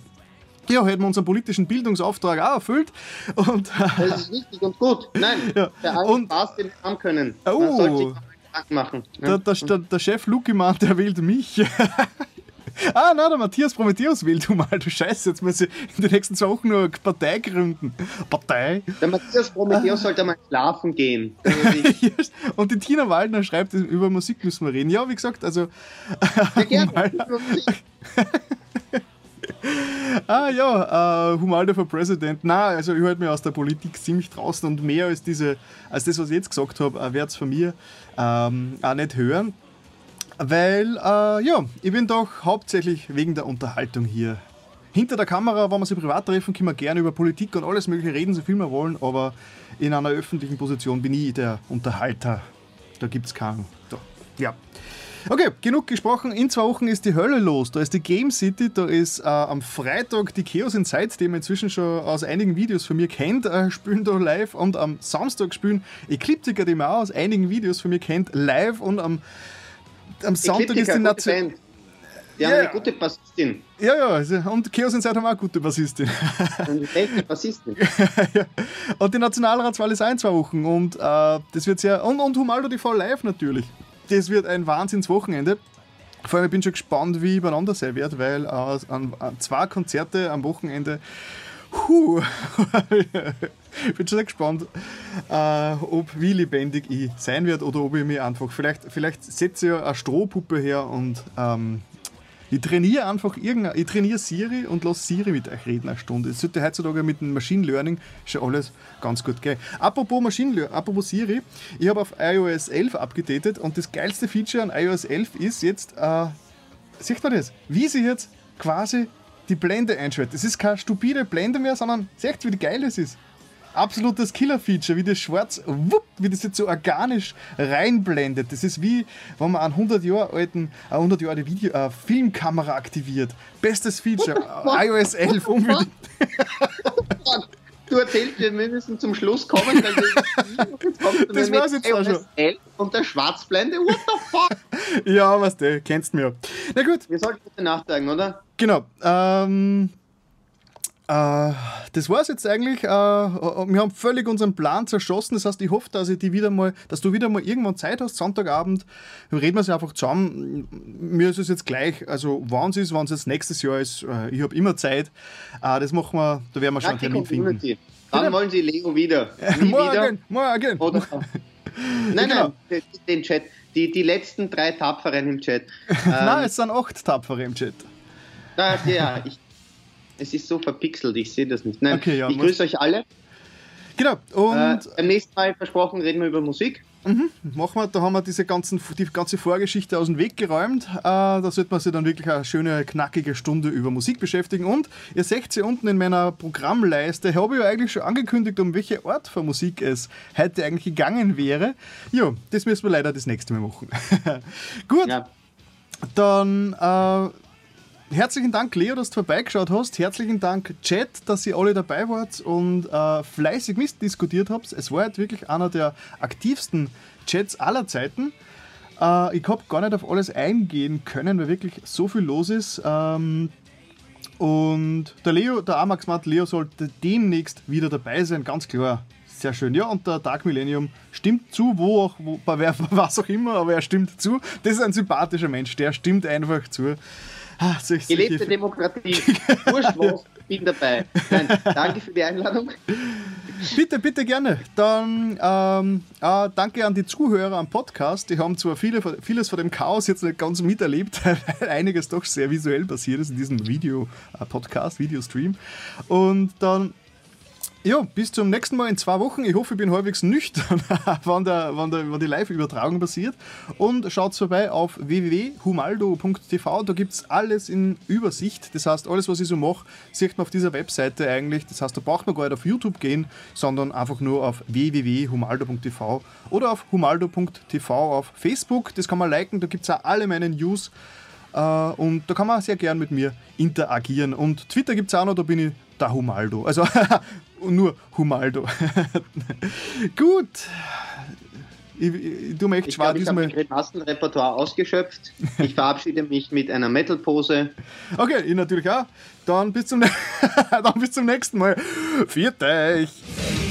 Ja, hätten wir unseren politischen Bildungsauftrag auch erfüllt. Und, das ist wichtig und gut. Nein, ja. der und, Spaß, den wir haben können. Oh, machen. Der, der, der, der Chef Luki meint, der wählt mich. Ah, nein, der Matthias Prometheus will du mal. Du Scheiße, jetzt muss ich in den nächsten zwei Wochen nur eine Partei gründen. Partei? Der Matthias Prometheus ah. sollte mal schlafen gehen. Und die Tina Waldner schreibt, über Musik müssen wir reden. Ja, wie gesagt, also. Ja, gerne. ah ja, uh, Humaldo for President. Na, also ich halte mich aus der Politik ziemlich draußen und mehr als diese, als das, was ich jetzt gesagt habe, uh, wird es von mir ähm, auch nicht hören. Weil, äh, ja, ich bin doch hauptsächlich wegen der Unterhaltung hier. Hinter der Kamera, wenn wir sie privat treffen, können wir gerne über Politik und alles Mögliche reden, so viel wir wollen, aber in einer öffentlichen Position bin ich der Unterhalter. Da gibt es keinen. Da. Ja. Okay, genug gesprochen. In zwei Wochen ist die Hölle los. Da ist die Game City, da ist äh, am Freitag die Chaos Inside, die man inzwischen schon aus einigen Videos von mir kennt, äh, spielen da live. Und am Samstag spielen Ecliptica, die man auch aus einigen Videos von mir kennt, live. Und am am Sonntag ist die Nation. Die haben eine gute Bassistin. Ja, ja, also, und Chaos Inside haben auch eine gute Bassistin. Eine echte Bassistin. ja. Und die Nationalratswahl ist ein, zwei Wochen und äh, das wird sehr. Und, und Humaldo TV live natürlich. Das wird ein Wahnsinnswochenende. Vor allem, ich bin schon gespannt, wie übereinander sein wird, weil äh, an, an zwei Konzerte am Wochenende Puh. ich bin schon sehr gespannt, äh, ob wie lebendig ich sein werde oder ob ich mich einfach. Vielleicht, vielleicht setze ich eine Strohpuppe her und ähm, ich trainiere einfach irgendeine. Ich trainiere Siri und lasse Siri mit euch reden eine Stunde. Es sollte heutzutage mit dem Machine Learning schon alles ganz gut gehen. Apropos Machine Learning, apropos Siri, ich habe auf iOS 11 abgedatet und das geilste Feature an iOS 11 ist jetzt, äh, sieht man das, wie sie jetzt quasi die Blende einschaltet. Es ist keine stupide Blende mehr, sondern seht, wie geil das ist. Absolutes Killer-Feature, wie das schwarz, wupp, wie das jetzt so organisch reinblendet. Das ist wie, wenn man einen 100 Jahre alten, eine 100 Jahre alte Video, äh, Filmkamera aktiviert. Bestes Feature, iOS 11 unbedingt. du erzählst, wir müssen zum Schluss kommen, weil jetzt kommst du das war's jetzt auch schon. und der Schwarzblende, what the fuck? ja, was du, kennst mir. Na gut. Wir sollten bitte nachdenken, oder? Genau. Ähm, äh, das war es jetzt eigentlich. Äh, wir haben völlig unseren Plan zerschossen. Das heißt, ich hoffe, dass, ich die wieder mal, dass du wieder mal irgendwann Zeit hast, Sonntagabend. Dann reden wir sie einfach zusammen. Mir ist es jetzt gleich, also wann es ist, wann es jetzt nächstes Jahr ist. Äh, ich habe immer Zeit. Äh, das machen wir, da werden wir schon einen Termin finden. Wann wollen Sie Lego wieder? Nie morgen, wieder? morgen. Oder, nein, genau. nein, den Chat. Die, die letzten drei Tapferen im Chat. nein, ähm, es sind acht Tapfere im Chat. Ja, ich, es ist so verpixelt, ich sehe das nicht. Nein, okay, ja, ich grüße euch alle. Genau. Und äh, beim nächsten Mal versprochen reden wir über Musik. Mhm, machen wir, da haben wir diese ganzen, die ganze Vorgeschichte aus dem Weg geräumt. Äh, da sollte man sich dann wirklich eine schöne, knackige Stunde über Musik beschäftigen. Und ihr seht sie unten in meiner Programmleiste, habe ich ja eigentlich schon angekündigt, um welche Art von Musik es heute eigentlich gegangen wäre. Ja, das müssen wir leider das nächste Mal machen. Gut, ja. dann äh, herzlichen Dank, Leo, dass du vorbeigeschaut hast. Herzlichen Dank, Chat, dass ihr alle dabei wart und äh, fleißig mitdiskutiert habt. Es war halt wirklich einer der aktivsten Chats aller Zeiten. Äh, ich habe gar nicht auf alles eingehen können, weil wirklich so viel los ist. Ähm, und der Leo, der Amax Matt Leo sollte demnächst wieder dabei sein, ganz klar. Sehr schön. Ja, und der Dark Millennium stimmt zu, wo auch, bei wer, was auch immer, aber er stimmt zu. Das ist ein sympathischer Mensch, der stimmt einfach zu. Ah, Gelebte Demokratie. Wurscht was, bin dabei. Nein, danke für die Einladung. Bitte, bitte gerne. Dann ähm, äh, danke an die Zuhörer am Podcast. Die haben zwar viele, vieles von dem Chaos jetzt nicht ganz miterlebt, weil einiges doch sehr visuell passiert ist in diesem Video-Podcast, äh, Videostream. Und dann ja, bis zum nächsten Mal in zwei Wochen. Ich hoffe, ich bin halbwegs nüchtern, wann, der, wann, der, wann die Live-Übertragung passiert. Und schaut vorbei auf www.humaldo.tv. Da gibt es alles in Übersicht. Das heißt, alles, was ich so mache, sieht man auf dieser Webseite eigentlich. Das heißt, da braucht man gar nicht auf YouTube gehen, sondern einfach nur auf www.humaldo.tv oder auf humaldo.tv auf Facebook. Das kann man liken. Da gibt es auch alle meine News Äh, und da kann man sehr gern mit mir interagieren. Und Twitter gibt es auch noch, da bin ich der Humaldo. Also nur Humaldo. Gut. Ich, ich, du mir echt ich schwer Ich habe mein Grimassen-Repertoire ausgeschöpft. Ich verabschiede mich mit einer Metal-Pose. Okay, ich natürlich auch. Dann bis zum, dann bis zum nächsten Mal. Viert euch!